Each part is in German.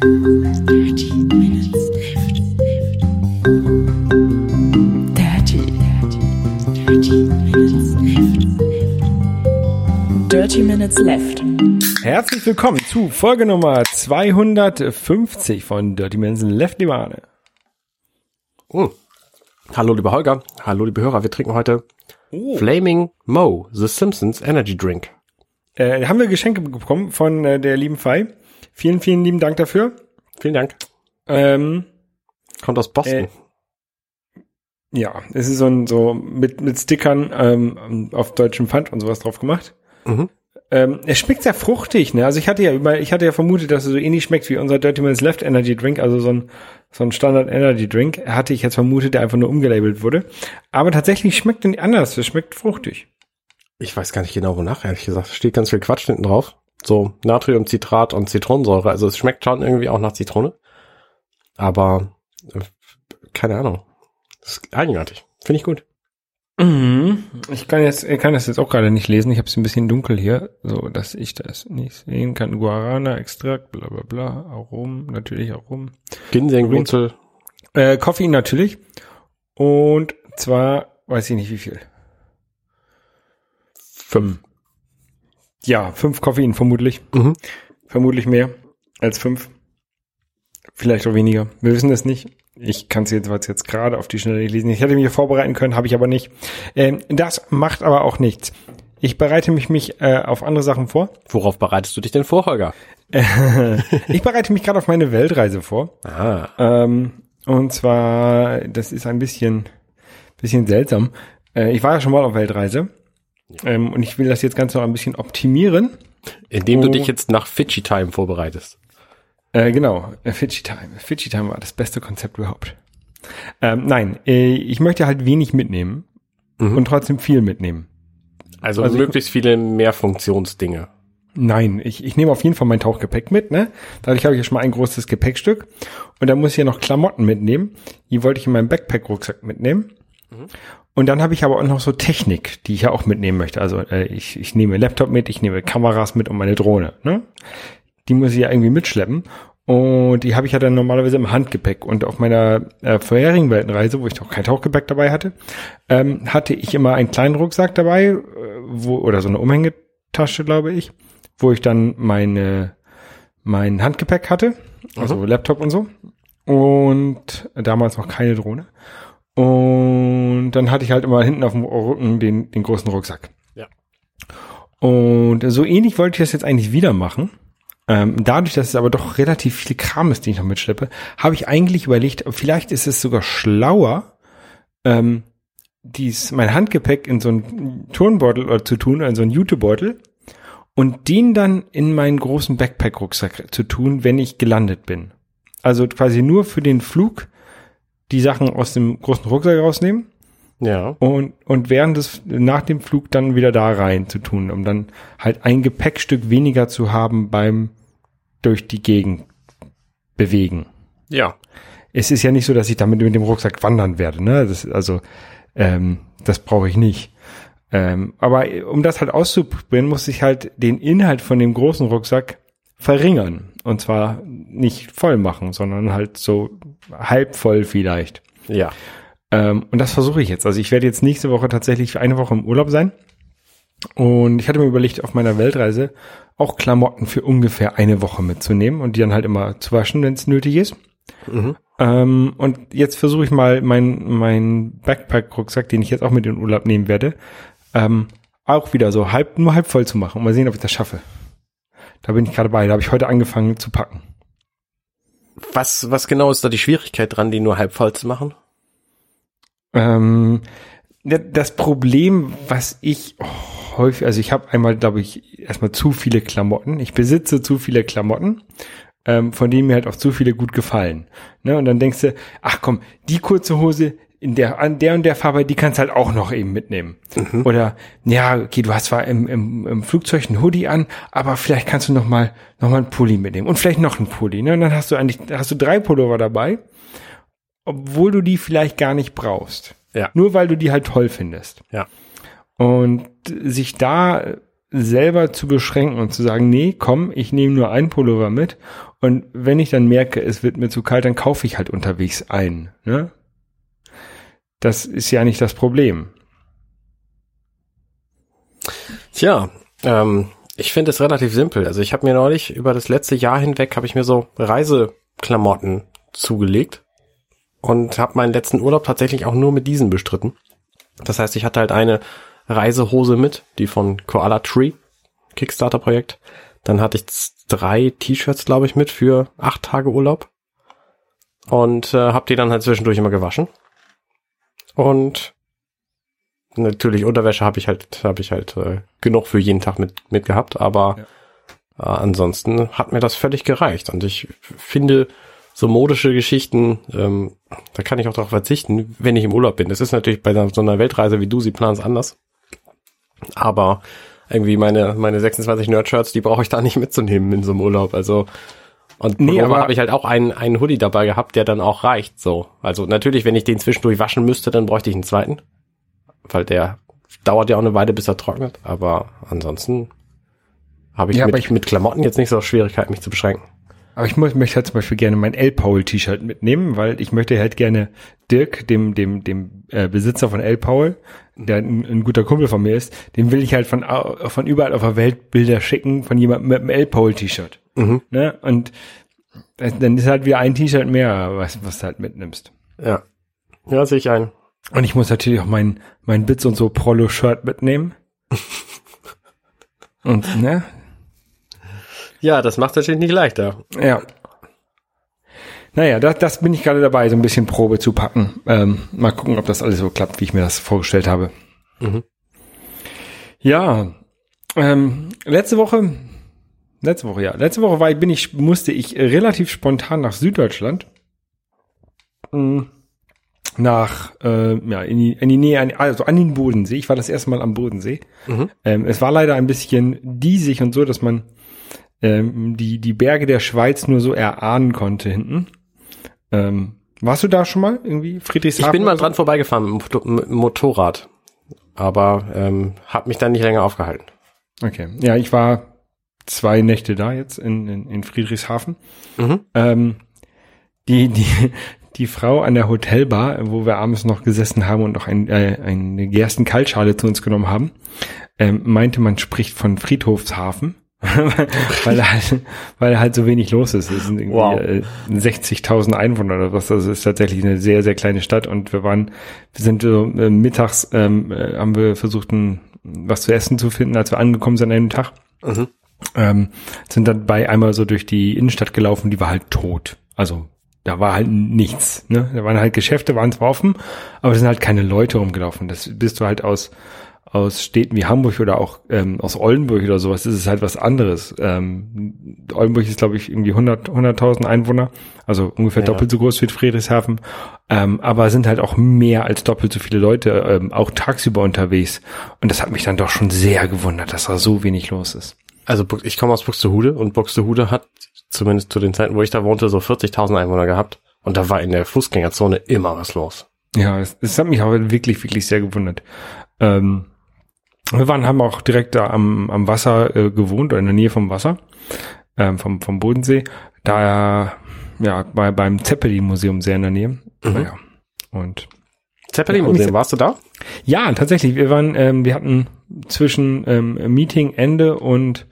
Dirty Minutes Left. Dirty, dirty, dirty Minutes Left. Dirty Minutes Left. Herzlich willkommen zu Folge Nummer 250 von Dirty Minutes Left, liebe Arne. Oh. Hallo, lieber Holger. Hallo, liebe Hörer. Wir trinken heute Flaming Mo, The Simpsons Energy Drink. Äh, haben wir Geschenke bekommen von äh, der lieben Fei. Vielen, vielen lieben Dank dafür. Vielen Dank. Ähm, Kommt aus Boston. Äh, ja, es ist so ein so mit mit Stickern ähm, auf deutschem Pfand und sowas drauf gemacht. Mhm. Ähm, es schmeckt sehr fruchtig, ne? Also ich hatte ja über, ich hatte ja vermutet, dass es so ähnlich schmeckt wie unser Dirty Minutes Left Energy Drink, also so ein so ein Standard Energy Drink. Hatte ich jetzt vermutet, der einfach nur umgelabelt wurde. Aber tatsächlich schmeckt er anders. Es schmeckt fruchtig. Ich weiß gar nicht genau, wonach, ehrlich gesagt. Es steht ganz viel Quatsch hinten drauf. So Natriumcitrat und Zitronensäure. Also es schmeckt schon irgendwie auch nach Zitrone. Aber äh, keine Ahnung. Das ist eigenartig. Finde ich gut. Mhm. Ich kann jetzt, ich kann das jetzt auch gerade nicht lesen. Ich habe es ein bisschen dunkel hier, so dass ich das nicht sehen kann. Guarana, Extrakt, bla bla bla, Aromen, natürlich Aromen. Ginsengwurzel. Äh, Koffein natürlich. Und zwar, weiß ich nicht wie viel. Fünf. Ja, fünf Koffein vermutlich. Mhm. Vermutlich mehr als fünf. Vielleicht auch weniger. Wir wissen es nicht. Ich kann es jedenfalls jetzt gerade auf die Schnelle nicht lesen. Ich hätte mich vorbereiten können, habe ich aber nicht. Ähm, das macht aber auch nichts. Ich bereite mich, mich äh, auf andere Sachen vor. Worauf bereitest du dich denn vor, Holger? ich bereite mich gerade auf meine Weltreise vor. Ah. Ähm, und zwar, das ist ein bisschen, bisschen seltsam. Äh, ich war ja schon mal auf Weltreise. Ähm, und ich will das jetzt ganz noch ein bisschen optimieren. Indem du dich jetzt nach Fidschi Time vorbereitest. Äh, genau, äh, Fidget Time. Fidget Time war das beste Konzept überhaupt. Ähm, nein, äh, ich möchte halt wenig mitnehmen Mhm. und trotzdem viel mitnehmen. Also, Also ich- möglichst viele Mehrfunktionsdinge. Nein, ich, ich nehme auf jeden Fall mein Tauchgepäck mit, ne? Dadurch habe ich ja schon mal ein großes Gepäckstück. Und dann muss ich ja noch Klamotten mitnehmen. Die wollte ich in meinem Backpack-Rucksack mitnehmen. Und dann habe ich aber auch noch so Technik, die ich ja auch mitnehmen möchte. Also äh, ich, ich nehme Laptop mit, ich nehme Kameras mit und meine Drohne. Ne? Die muss ich ja irgendwie mitschleppen. Und die habe ich ja dann normalerweise im Handgepäck. Und auf meiner äh, vorherigen Weltenreise, wo ich noch kein Tauchgepäck dabei hatte, ähm, hatte ich immer einen kleinen Rucksack dabei, äh, wo, oder so eine Umhängetasche, glaube ich, wo ich dann meine, mein Handgepäck hatte, also Laptop und so. Und damals noch keine Drohne. Und dann hatte ich halt immer hinten auf dem Rücken den, den großen Rucksack. Ja. Und so ähnlich wollte ich das jetzt eigentlich wieder machen. Ähm, dadurch, dass es aber doch relativ viel Kram ist, den ich noch mitschleppe, habe ich eigentlich überlegt, vielleicht ist es sogar schlauer, ähm, dies, mein Handgepäck in so einen Turnbeutel oder zu tun, in so einen Jutebeutel und den dann in meinen großen Backpack-Rucksack zu tun, wenn ich gelandet bin. Also quasi nur für den Flug die Sachen aus dem großen Rucksack rausnehmen Ja. und, und während des, nach dem Flug dann wieder da rein zu tun, um dann halt ein Gepäckstück weniger zu haben beim durch die Gegend bewegen. Ja. Es ist ja nicht so, dass ich damit mit dem Rucksack wandern werde, ne? Das, also, ähm, das brauche ich nicht. Ähm, aber um das halt auszuprobieren, muss ich halt den Inhalt von dem großen Rucksack verringern. Und zwar nicht voll machen, sondern halt so halb voll vielleicht. Ja. Ähm, und das versuche ich jetzt. Also ich werde jetzt nächste Woche tatsächlich für eine Woche im Urlaub sein. Und ich hatte mir überlegt, auf meiner Weltreise auch Klamotten für ungefähr eine Woche mitzunehmen und die dann halt immer zu waschen, wenn es nötig ist. Mhm. Ähm, und jetzt versuche ich mal meinen mein Backpack-Rucksack, den ich jetzt auch mit in den Urlaub nehmen werde, ähm, auch wieder so halb, nur halb voll zu machen. Mal sehen, ob ich das schaffe. Da bin ich gerade bei. Da habe ich heute angefangen zu packen. Was, was genau ist da die Schwierigkeit dran, die nur halb voll zu machen? Ähm, das Problem, was ich häufig, also ich habe einmal, glaube ich, erstmal zu viele Klamotten. Ich besitze zu viele Klamotten, ähm, von denen mir halt auch zu viele gut gefallen. Ne? Und dann denkst du, ach komm, die kurze Hose in der, an der und der Farbe, die kannst halt auch noch eben mitnehmen. Oder, ja, okay, du hast zwar im, im, im Flugzeug einen Hoodie an, aber vielleicht kannst du noch mal, noch mal einen Pulli mitnehmen und vielleicht noch einen Pulli. Ne? Und dann hast du eigentlich, hast du drei Pullover dabei, obwohl du die vielleicht gar nicht brauchst. Ja. Nur weil du die halt toll findest. Ja. Und sich da selber zu beschränken und zu sagen, nee, komm, ich nehme nur ein Pullover mit und wenn ich dann merke, es wird mir zu kalt, dann kaufe ich halt unterwegs ein. Ne? Das ist ja nicht das Problem. Tja, ähm, ich finde es relativ simpel. Also ich habe mir neulich über das letzte Jahr hinweg habe ich mir so Reiseklamotten zugelegt und habe meinen letzten Urlaub tatsächlich auch nur mit diesen bestritten. Das heißt, ich hatte halt eine Reisehose mit, die von Koala Tree, Kickstarter-Projekt. Dann hatte ich drei T-Shirts, glaube ich, mit für acht Tage Urlaub. Und äh, habe die dann halt zwischendurch immer gewaschen. Und natürlich Unterwäsche habe ich halt habe ich halt äh, genug für jeden Tag mit mit gehabt, aber ja. äh, ansonsten hat mir das völlig gereicht und ich finde so modische Geschichten, ähm, da kann ich auch darauf verzichten, wenn ich im Urlaub bin. Das ist natürlich bei so einer Weltreise wie du sie planst anders. Aber irgendwie meine, meine 26 Nerd-Shirts, die brauche ich da nicht mitzunehmen in so einem Urlaub. Also, und nee, aber habe ich halt auch einen, einen Hoodie dabei gehabt, der dann auch reicht, so. Also natürlich, wenn ich den zwischendurch waschen müsste, dann bräuchte ich einen zweiten. Weil der dauert ja auch eine Weile, bis er trocknet. Aber ansonsten habe ich, ja, mit, ich mit Klamotten jetzt nicht so Schwierigkeiten, mich zu beschränken. Aber ich muss, möchte halt zum Beispiel gerne mein L. Paul T-Shirt mitnehmen, weil ich möchte halt gerne Dirk, dem, dem, dem äh, Besitzer von L. Paul, der ein, ein, guter Kumpel von mir ist, dem will ich halt von, von überall auf der Welt Bilder schicken von jemandem mit einem L. Paul T-Shirt. Mhm. Ne? Und dann ist halt wieder ein T-Shirt mehr, was, was du halt mitnimmst. Ja. Ja, sehe ich ein. Und ich muss natürlich auch mein, mein Bits und so Prolo-Shirt mitnehmen. und, ne? Ja, das macht natürlich nicht leichter. Ja. Naja, das, das bin ich gerade dabei, so ein bisschen Probe zu packen. Ähm, mal gucken, ob das alles so klappt, wie ich mir das vorgestellt habe. Mhm. Ja, ähm, letzte Woche, letzte Woche, ja, letzte Woche war, bin ich, musste ich relativ spontan nach Süddeutschland. Mhm. Nach, äh, ja, in die, in die Nähe, also an den Bodensee. Ich war das erste Mal am Bodensee. Mhm. Ähm, es war leider ein bisschen diesig und so, dass man ähm, die, die Berge der Schweiz nur so erahnen konnte hinten. Ähm, warst du da schon mal irgendwie, Friedrichshafen? Ich bin mal dran vorbeigefahren mit dem Motorrad, aber ähm, habe mich dann nicht länger aufgehalten. Okay, ja, ich war zwei Nächte da jetzt in, in, in Friedrichshafen. Mhm. Ähm, die, die, die Frau an der Hotelbar, wo wir abends noch gesessen haben und noch ein, äh, eine Gerstenkaltschale zu uns genommen haben, ähm, meinte, man spricht von Friedhofshafen. weil halt, weil halt so wenig los ist. Es sind irgendwie wow. 60.000 äh, Einwohner oder was. Das ist tatsächlich eine sehr, sehr kleine Stadt und wir waren, wir sind so äh, mittags, ähm, äh, haben wir versucht, ein, was zu essen zu finden, als wir angekommen sind an einem Tag. Mhm. Ähm, sind dann bei einmal so durch die Innenstadt gelaufen, die war halt tot. Also da war halt nichts. Ne? Da waren halt Geschäfte, waren zwar offen, aber es sind halt keine Leute rumgelaufen. Das bist du halt aus aus Städten wie Hamburg oder auch ähm, aus Oldenburg oder sowas, ist es halt was anderes. Ähm, Oldenburg ist, glaube ich, irgendwie 100 100.000 Einwohner, also ungefähr ja. doppelt so groß wie Friedrichshafen, ähm, aber sind halt auch mehr als doppelt so viele Leute ähm, auch tagsüber unterwegs. Und das hat mich dann doch schon sehr gewundert, dass da so wenig los ist. Also ich komme aus Buxtehude und Buxtehude hat zumindest zu den Zeiten, wo ich da wohnte, so 40.000 Einwohner gehabt. Und da war in der Fußgängerzone immer was los. Ja, es, es hat mich auch wirklich, wirklich sehr gewundert. Ähm, wir waren, haben auch direkt da am, am Wasser äh, gewohnt, oder in der Nähe vom Wasser, ähm, vom, vom Bodensee. Da, ja, bei, beim Zeppelin-Museum sehr in der Nähe. Mhm. Ja. Und Zeppelin-Museum, warst du da? Ja, tatsächlich. Wir waren, ähm, wir hatten zwischen ähm, Meeting Ende und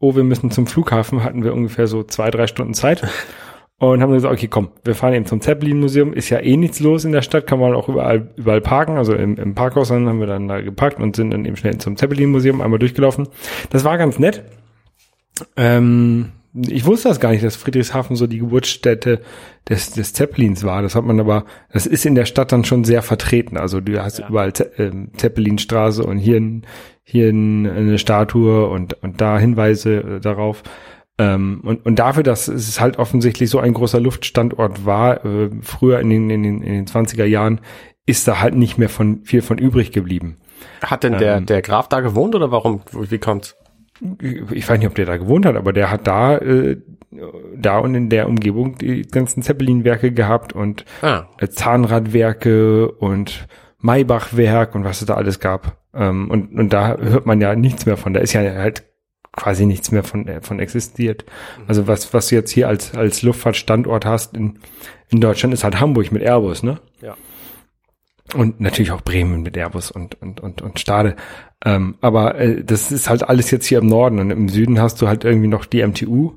oh, wir müssen zum Flughafen, hatten wir ungefähr so zwei, drei Stunden Zeit. Und haben gesagt, okay, komm, wir fahren eben zum Zeppelin-Museum. Ist ja eh nichts los in der Stadt, kann man auch überall, überall parken. Also im, im Parkhaus dann haben wir dann da geparkt und sind dann eben schnell zum Zeppelin-Museum einmal durchgelaufen. Das war ganz nett. Ähm, ich wusste das gar nicht, dass Friedrichshafen so die Geburtsstätte des, des Zeppelins war. Das hat man aber, das ist in der Stadt dann schon sehr vertreten. Also du hast ja. überall Ze äh, Zeppelinstraße und hier, hier eine Statue und, und da Hinweise äh, darauf. Ähm, und, und dafür, dass es halt offensichtlich so ein großer Luftstandort war, äh, früher in den, in, den, in den 20er Jahren, ist da halt nicht mehr von viel von übrig geblieben. Hat denn der, ähm, der Graf da gewohnt oder warum? Wie kommt's? Ich weiß nicht, ob der da gewohnt hat, aber der hat da, äh, da und in der Umgebung die ganzen Zeppelin-Werke gehabt und ah. Zahnradwerke und Maybach-Werk und was es da alles gab. Ähm, und, und da hört man ja nichts mehr von. Da ist ja halt quasi nichts mehr von, äh, von existiert. Also was, was du jetzt hier als, als Luftfahrtstandort hast in, in Deutschland ist halt Hamburg mit Airbus, ne? Ja. Und natürlich auch Bremen mit Airbus und, und, und, und Stade. Ähm, aber äh, das ist halt alles jetzt hier im Norden und im Süden hast du halt irgendwie noch die MTU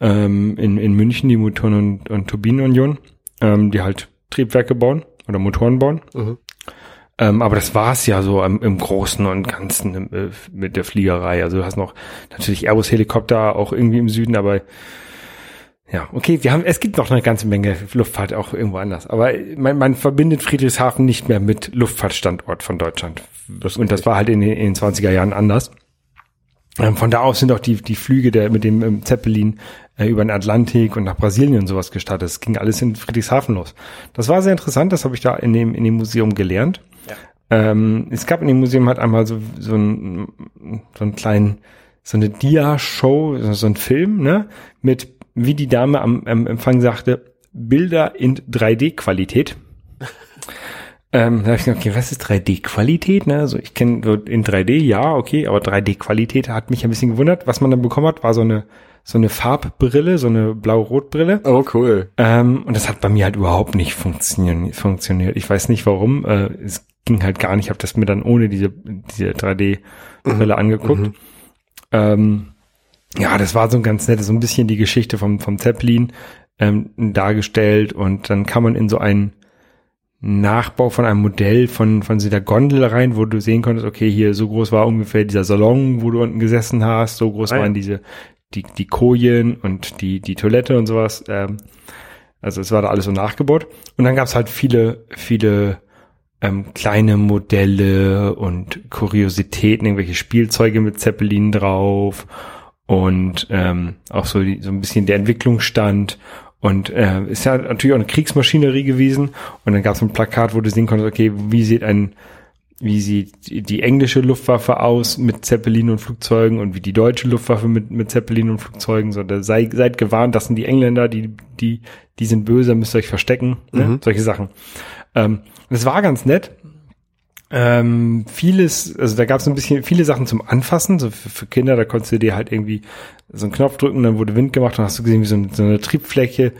ähm, in, in München, die Motoren- und, und Turbinenunion, ähm, die halt Triebwerke bauen oder Motoren bauen. Mhm. Ähm, aber das war's ja so im, im Großen und Ganzen im, äh, mit der Fliegerei. Also du hast noch natürlich Airbus-Helikopter auch irgendwie im Süden, aber ja, okay, wir haben, es gibt noch eine ganze Menge Luftfahrt auch irgendwo anders. Aber man, man verbindet Friedrichshafen nicht mehr mit Luftfahrtstandort von Deutschland. Das und das war halt in den, in den 20er Jahren anders. Ähm, von da aus sind auch die, die Flüge der, mit dem ähm, Zeppelin äh, über den Atlantik und nach Brasilien und sowas gestartet. Das ging alles in Friedrichshafen los. Das war sehr interessant, das habe ich da in dem, in dem Museum gelernt. Ja. Ähm, es gab in dem Museum halt einmal so, so, ein, so einen kleinen, so eine Dia-Show, so, so ein Film, ne, mit, wie die Dame am, am Empfang sagte, Bilder in 3D-Qualität. Ähm, da hab ich gedacht, okay, was ist 3D-Qualität? Ne? Also ich kenne in 3D, ja, okay, aber 3D-Qualität hat mich ein bisschen gewundert. Was man dann bekommen hat, war so eine so eine Farbbrille, so eine blau-rot-Brille. Oh, cool. Ähm, und das hat bei mir halt überhaupt nicht funktionieren, funktioniert. Ich weiß nicht warum. Äh, es ging halt gar nicht. Ich habe das mir dann ohne diese, diese 3D-Brille angeguckt. Mhm. Ähm, ja, das war so ein ganz nettes, so ein bisschen die Geschichte vom, vom Zeppelin ähm, dargestellt. Und dann kann man in so einen Nachbau von einem Modell von, von der Gondel rein, wo du sehen konntest, okay, hier so groß war ungefähr dieser Salon, wo du unten gesessen hast, so groß ja. waren diese, die, die Kojen und die, die Toilette und sowas. Ähm, also es war da alles so nachgebaut. Und dann gab's halt viele, viele ähm, kleine Modelle und Kuriositäten, irgendwelche Spielzeuge mit Zeppelin drauf und ähm, auch so, die, so ein bisschen der Entwicklungsstand. Und äh, ist ja natürlich auch eine Kriegsmaschinerie gewesen. Und dann gab's ein Plakat, wo du sehen konntest, okay, wie sieht ein wie sieht die- die englische Luftwaffe aus mit Zeppelin und Flugzeugen und wie die deutsche Luftwaffe mit, mit Zeppelin und Flugzeugen. So, da sei, seid gewarnt, das sind die Engländer, die, die, die sind böse, müsst ihr euch verstecken. Ne? Mhm. Solche Sachen. Ähm, das war ganz nett. Ähm, vieles, also da gab es ein bisschen viele Sachen zum Anfassen, so für, für Kinder, da konntest du dir halt irgendwie so einen Knopf drücken, dann wurde Wind gemacht und hast du gesehen, wie so eine, so eine Triebfläche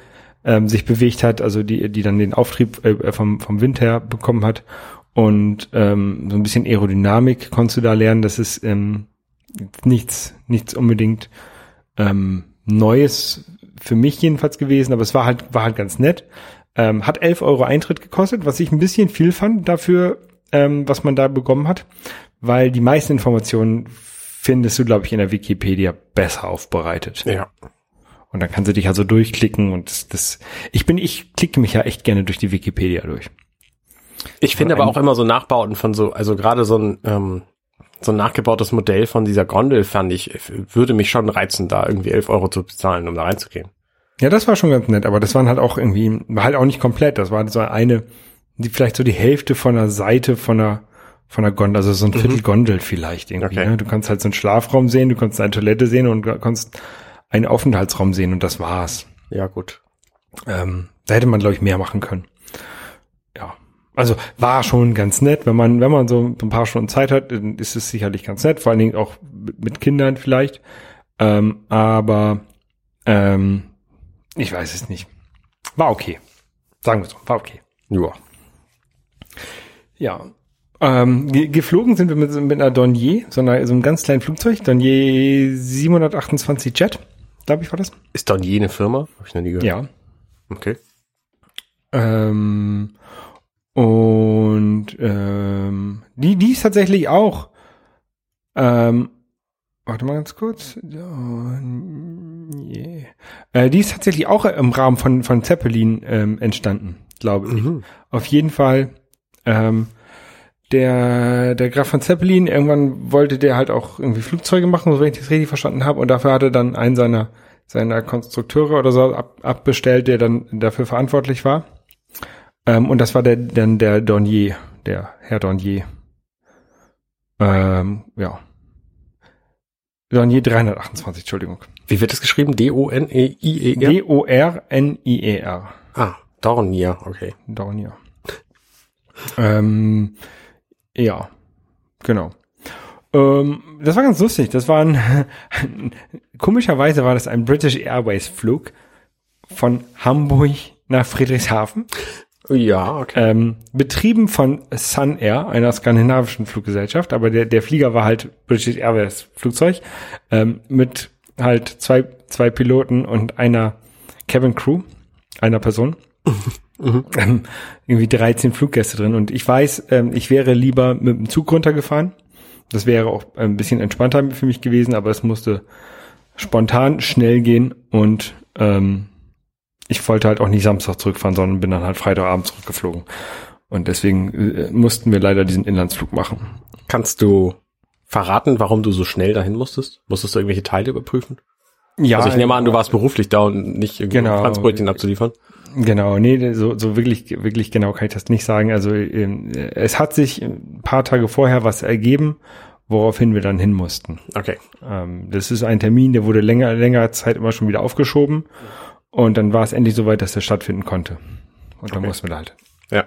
ähm, sich bewegt hat, also die, die dann den Auftrieb äh, vom, vom Wind her bekommen hat. Und ähm, so ein bisschen Aerodynamik konntest du da lernen. Das ist ähm, nichts, nichts unbedingt ähm, Neues für mich jedenfalls gewesen, aber es war halt, war halt ganz nett. Ähm, hat 11 Euro Eintritt gekostet, was ich ein bisschen viel fand dafür, ähm, was man da bekommen hat, weil die meisten Informationen findest du, glaube ich, in der Wikipedia besser aufbereitet. Ja. Und dann kannst du dich also durchklicken und das, das ich bin, ich klicke mich ja echt gerne durch die Wikipedia durch. Ich finde aber auch immer so Nachbauten von so, also gerade so ein, ähm, so ein nachgebautes Modell von dieser Gondel fand ich, würde mich schon reizen, da irgendwie 11 Euro zu bezahlen, um da reinzugehen. Ja, das war schon ganz nett, aber das waren halt auch irgendwie, war halt auch nicht komplett. Das war so eine, die vielleicht so die Hälfte von der Seite von der, von der Gondel, also so ein Viertel Gondel vielleicht irgendwie. Okay. Ne? Du kannst halt so einen Schlafraum sehen, du kannst eine Toilette sehen und du kannst einen Aufenthaltsraum sehen und das war's. Ja, gut. Ähm, da hätte man, glaube ich, mehr machen können. Ja. Also war schon ganz nett, wenn man, wenn man so ein paar Stunden Zeit hat, dann ist es sicherlich ganz nett, vor allen Dingen auch mit mit Kindern vielleicht. Ähm, aber ähm, ich weiß es nicht. War okay. Sagen wir so, war okay. Ja. Ja. Ähm, ge geflogen sind wir mit, mit einer Dornier, so, einer, so einem ganz kleinen Flugzeug, Dornier 728 Jet, glaube ich war das. Ist dann jene Firma? Hab ich noch nie gehört. Ja. Okay. Ähm, und ähm, die, die ist tatsächlich auch. Ähm, warte mal ganz kurz. Yeah. äh, die ist tatsächlich auch im Rahmen von, von Zeppelin ähm, entstanden, glaube ich. Mhm. Auf jeden Fall. Ähm, der, der Graf von Zeppelin, irgendwann wollte der halt auch irgendwie Flugzeuge machen, so wenn ich das richtig verstanden habe. Und dafür hat er dann einen seiner, seiner Konstrukteure oder so ab, abbestellt, der dann dafür verantwortlich war. Ähm, und das war der, dann der Dornier, der Herr Dornier. Ähm, ja. Dornier 328, Entschuldigung. Wie wird das geschrieben? D-O-N-E-I-E-R? D-O-R-N-I-E-R. ah, Dornier, okay. Dornier. Ähm, ja, genau. Ähm, das war ganz lustig. Das war ein, komischerweise war das ein British Airways Flug von Hamburg nach Friedrichshafen. Ja, okay. Ähm, betrieben von Sun Air, einer skandinavischen Fluggesellschaft, aber der, der Flieger war halt British Airways Flugzeug, ähm, mit halt zwei, zwei Piloten und einer Cabin Crew, einer Person. ähm, irgendwie 13 Fluggäste drin und ich weiß, ähm, ich wäre lieber mit dem Zug runtergefahren. Das wäre auch ein bisschen entspannter für mich gewesen, aber es musste spontan schnell gehen und ähm, ich wollte halt auch nicht Samstag zurückfahren, sondern bin dann halt Freitagabend zurückgeflogen. Und deswegen äh, mussten wir leider diesen Inlandsflug machen. Kannst du verraten, warum du so schnell dahin musstest? Musstest du irgendwelche Teile überprüfen? Ja, also ich nehme an, du warst beruflich da und nicht irgendwie Genau. Franzbrötchen abzuliefern. Genau, nee, so, so wirklich, wirklich genau kann ich das nicht sagen. Also ähm, es hat sich ein paar Tage vorher was ergeben, woraufhin wir dann hin mussten. Okay. Ähm, das ist ein Termin, der wurde länger, längere Zeit immer schon wieder aufgeschoben. Und dann war es endlich soweit, dass der stattfinden konnte. Und dann Okay. mussten wir da halt. Ja.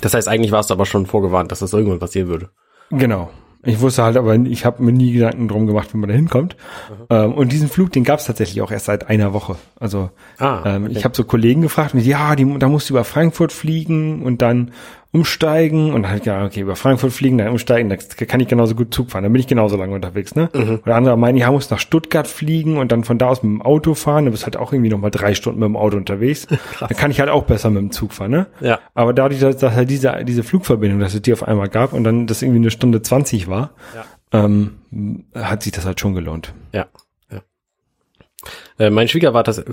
Das heißt, eigentlich warst du aber schon vorgewarnt, dass das irgendwann passieren würde. Genau. Ich wusste halt aber, ich habe mir nie Gedanken drum gemacht, wie man da hinkommt. Ähm, und diesen Flug, den gab es tatsächlich auch erst seit einer Woche. Also Ah, ähm, okay. ich habe so Kollegen gefragt, und die, ja, die, da musst du über Frankfurt fliegen und dann umsteigen und dann halt ja, okay, über Frankfurt fliegen, dann umsteigen, da kann ich genauso gut Zug fahren, dann bin ich genauso lange unterwegs, ne? Oder andere meinen, ja, musst nach Stuttgart fliegen und dann von da aus mit dem Auto fahren, dann bist halt auch irgendwie noch mal drei Stunden mit dem Auto unterwegs. dann kann ich halt auch besser mit dem Zug fahren, ne? Ja. Aber dadurch, dass, dass halt diese, diese Flugverbindung, dass es die auf einmal gab und dann das irgendwie eine Stunde 20 war, ähm, hat sich das halt schon gelohnt. Ja. ja. Äh, mein Schwiegervater,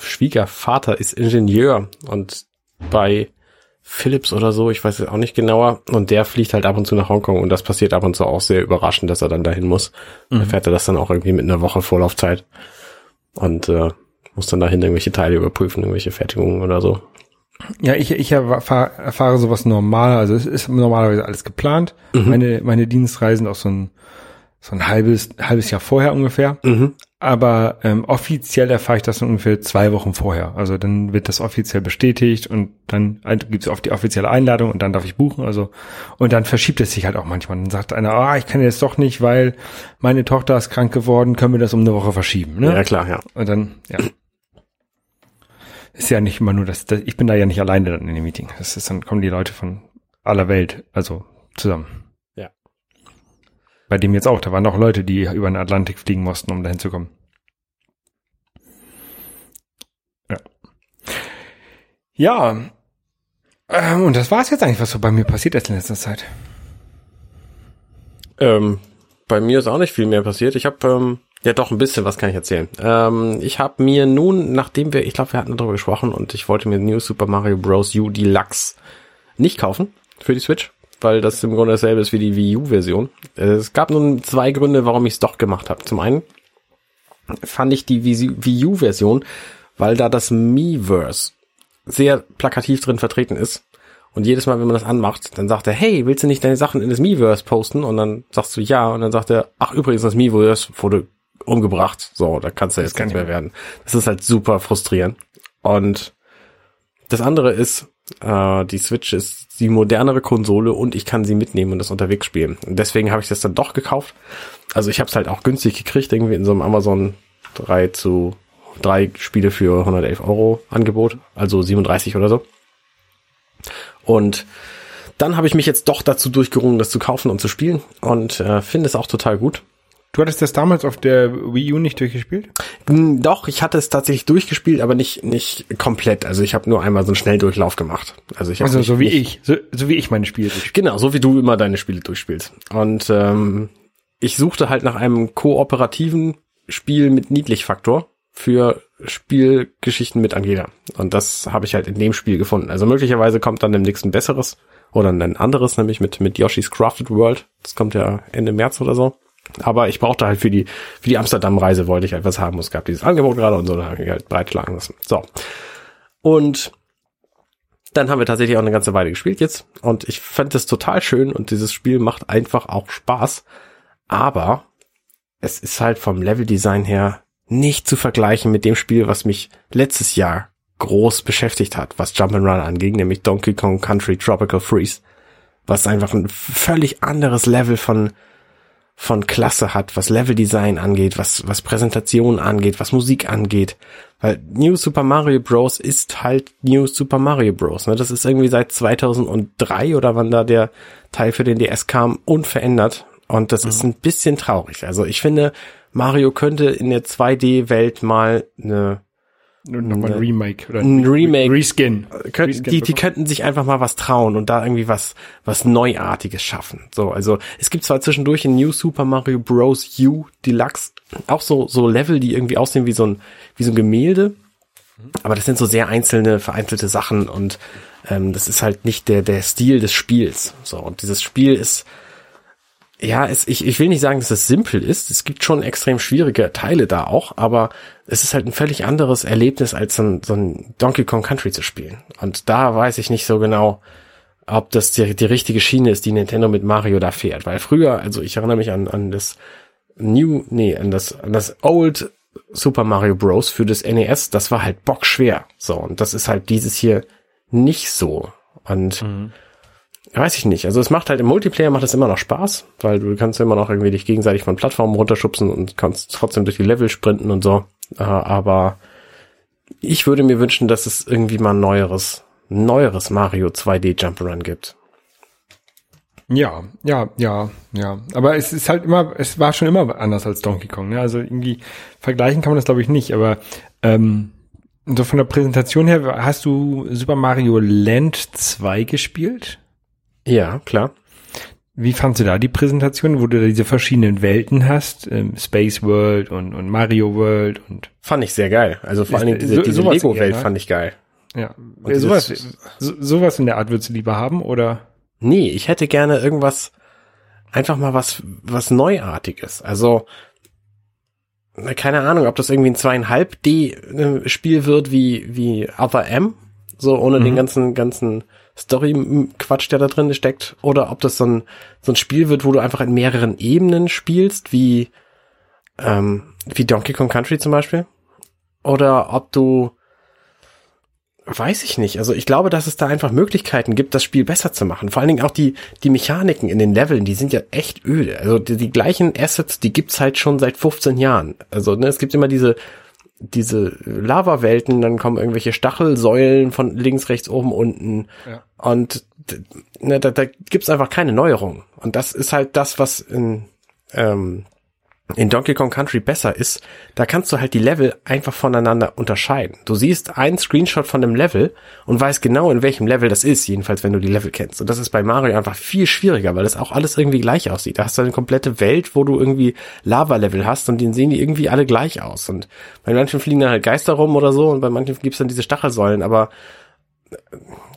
Schwiegervater ist Ingenieur und bei Philips oder so, ich weiß es auch nicht genauer, und der fliegt halt ab und zu nach Hongkong und das passiert ab und zu auch sehr überraschend, dass er dann dahin muss. Da fährt er das dann auch irgendwie mit einer Woche Vorlaufzeit und äh, muss dann dahin irgendwelche Teile überprüfen, irgendwelche Fertigungen oder so. Ja, ich, ich erfahr- erfahre sowas normal, also es ist normalerweise alles geplant. Meine, meine Dienstreisen auch so ein, so ein halbes, halbes Jahr vorher ungefähr. Aber ähm, offiziell erfahre ich das ungefähr zwei Wochen vorher. Also dann wird das offiziell bestätigt und dann gibt es auf die offizielle Einladung und dann darf ich buchen. Also und dann verschiebt es sich halt auch manchmal. Dann sagt einer, ah, ich kann jetzt doch nicht, weil meine Tochter ist krank geworden, können wir das um eine Woche verschieben. Ne? Ja, klar, ja. Und dann, ja. Ist ja nicht immer nur das, das, ich bin da ja nicht alleine dann in dem Meeting. Das ist, dann kommen die Leute von aller Welt, also zusammen. Bei dem jetzt auch, da waren auch Leute, die über den Atlantik fliegen mussten, um dahin zu kommen. Ja. Ja. Ähm, und das war's jetzt eigentlich, was so bei mir passiert ist in letzter Zeit. Ähm, bei mir ist auch nicht viel mehr passiert. Ich habe ähm, ja doch ein bisschen was kann ich erzählen. Ähm, ich habe mir nun, nachdem wir, ich glaube, wir hatten darüber gesprochen und ich wollte mir New Super Mario Bros. U Deluxe nicht kaufen für die Switch, weil das im Grunde dasselbe ist wie die Wii U Version. Äh, Es gab nun zwei Gründe, warum ich es doch gemacht habe. Zum einen fand ich die Wii Wii U Version, weil da das Miiverse sehr plakativ drin vertreten ist. Und jedes Mal, wenn man das anmacht, dann sagt er, hey, willst du nicht deine Sachen in das Miiverse posten? Und dann sagst du ja. Und dann sagt er, ach übrigens, das Miiverse wurde umgebracht. So, da kannst du jetzt nichts ich mehr werden. Das ist halt super frustrierend. Und das andere ist, äh, die Switch ist die modernere Konsole und ich kann sie mitnehmen und das unterwegs spielen. Und deswegen habe ich das dann doch gekauft. Also ich habe es halt auch günstig gekriegt, irgendwie in so einem Amazon 3 zu 3 Spiele für 111 Euro Angebot, also 37 oder so. Und dann habe ich mich jetzt doch dazu durchgerungen, das zu kaufen und zu spielen und äh, finde es auch total gut. Du hattest das damals auf der Wii U nicht durchgespielt? Hm, Doch, ich hatte es tatsächlich durchgespielt, aber nicht nicht komplett. Also ich habe nur einmal so einen Schnelldurchlauf gemacht. Also ich Also nicht, so wie ich, so, so wie ich meine Spiele durchspiele. Genau, so wie du immer deine Spiele durchspielst. Und ähm, ich suchte halt nach einem kooperativen Spiel mit Niedlichfaktor für Spielgeschichten mit Angela. Und das habe ich halt in dem Spiel gefunden. Also möglicherweise kommt dann demnächst ein besseres oder ein anderes, nämlich mit, mit Yoshi's Crafted World. Das kommt ja Ende März oder so. Aber ich brauchte halt für die, für die Amsterdam-Reise wollte ich etwas haben. Es gab dieses Angebot gerade und so, da habe ich halt breitschlagen lassen. So. Und dann haben wir tatsächlich auch eine ganze Weile gespielt jetzt. Und ich fand es total schön und dieses Spiel macht einfach auch Spaß. Aber es ist halt vom Leveldesign her nicht zu vergleichen mit dem Spiel, was mich letztes Jahr groß beschäftigt hat, was Jump'n'Run anging, nämlich Donkey Kong Country Tropical Freeze, was einfach ein völlig anderes Level von von Klasse hat, was Leveldesign angeht, was, was Präsentation angeht, was Musik angeht. Weil New Super Mario Bros. ist halt New Super Mario Bros. Ne? Das ist irgendwie seit 2003 oder wann da der Teil für den DS kam, unverändert. Und das mhm. ist ein bisschen traurig. Also ich finde, Mario könnte in der 2D-Welt mal eine Nochmal ein Remake oder ein Remake. Reskin. Könnt, Reskin die, die könnten sich einfach mal was trauen und da irgendwie was, was Neuartiges schaffen. So, also es gibt zwar zwischendurch in New Super Mario Bros. U Deluxe auch so, so Level, die irgendwie aussehen wie so ein, wie so ein Gemälde. Aber das sind so sehr einzelne, vereinzelte Sachen und ähm, das ist halt nicht der, der Stil des Spiels. So, und dieses Spiel ist, ja, es, ich, ich will nicht sagen, dass es simpel ist. Es gibt schon extrem schwierige Teile da auch, aber es ist halt ein völlig anderes Erlebnis, als so ein, so ein Donkey Kong Country zu spielen. Und da weiß ich nicht so genau, ob das die, die richtige Schiene ist, die Nintendo mit Mario da fährt. Weil früher, also ich erinnere mich an, an das New, nee, an das, an das Old Super Mario Bros. für das NES, das war halt bockschwer. So, und das ist halt dieses hier nicht so. Und mhm weiß ich nicht. Also es macht halt im Multiplayer macht es immer noch Spaß, weil du kannst immer noch irgendwie dich gegenseitig von Plattformen runterschubsen und kannst trotzdem durch die Level sprinten und so. Äh, aber ich würde mir wünschen, dass es irgendwie mal ein neueres, neueres Mario 2D Jump'n'Run gibt. Ja, ja, ja, ja. Aber es ist halt immer, es war schon immer anders als Donkey Kong. Ne? Also irgendwie vergleichen kann man das glaube ich nicht. Aber ähm, so von der Präsentation her, hast du Super Mario Land 2 gespielt? Ja, klar. Wie fandst du da die Präsentation, wo du da diese verschiedenen Welten hast, ähm, Space World und, und Mario World und fand ich sehr geil. Also vor allen Dingen diese, diese Lego-Welt ne? fand ich geil. Ja, ja sowas, so, sowas in der Art würdest du lieber haben oder? Nee, ich hätte gerne irgendwas, einfach mal was, was Neuartiges. Also keine Ahnung, ob das irgendwie ein zweieinhalb D äh, Spiel wird wie wie Other M, so ohne mhm. den ganzen ganzen Story-Quatsch, der da drin steckt, oder ob das so ein, so ein Spiel wird, wo du einfach in mehreren Ebenen spielst, wie, ähm, wie Donkey Kong Country zum Beispiel. Oder ob du, weiß ich nicht. Also ich glaube, dass es da einfach Möglichkeiten gibt, das Spiel besser zu machen. Vor allen Dingen auch die, die Mechaniken in den Leveln, die sind ja echt öde. Also die, die gleichen Assets, die gibt's halt schon seit 15 Jahren. Also ne, es gibt immer diese diese Lava-Welten, dann kommen irgendwelche Stachelsäulen von links, rechts, oben, unten. Ja. Und ne, da, da gibt's einfach keine Neuerung. Und das ist halt das, was in, ähm, in Donkey Kong Country besser ist, da kannst du halt die Level einfach voneinander unterscheiden. Du siehst einen Screenshot von dem Level und weißt genau, in welchem Level das ist, jedenfalls wenn du die Level kennst. Und das ist bei Mario einfach viel schwieriger, weil das auch alles irgendwie gleich aussieht. Da hast du eine komplette Welt, wo du irgendwie Lava-Level hast und den sehen die irgendwie alle gleich aus. Und bei manchen fliegen dann halt Geister rum oder so und bei manchen gibt's dann diese Stachelsäulen, aber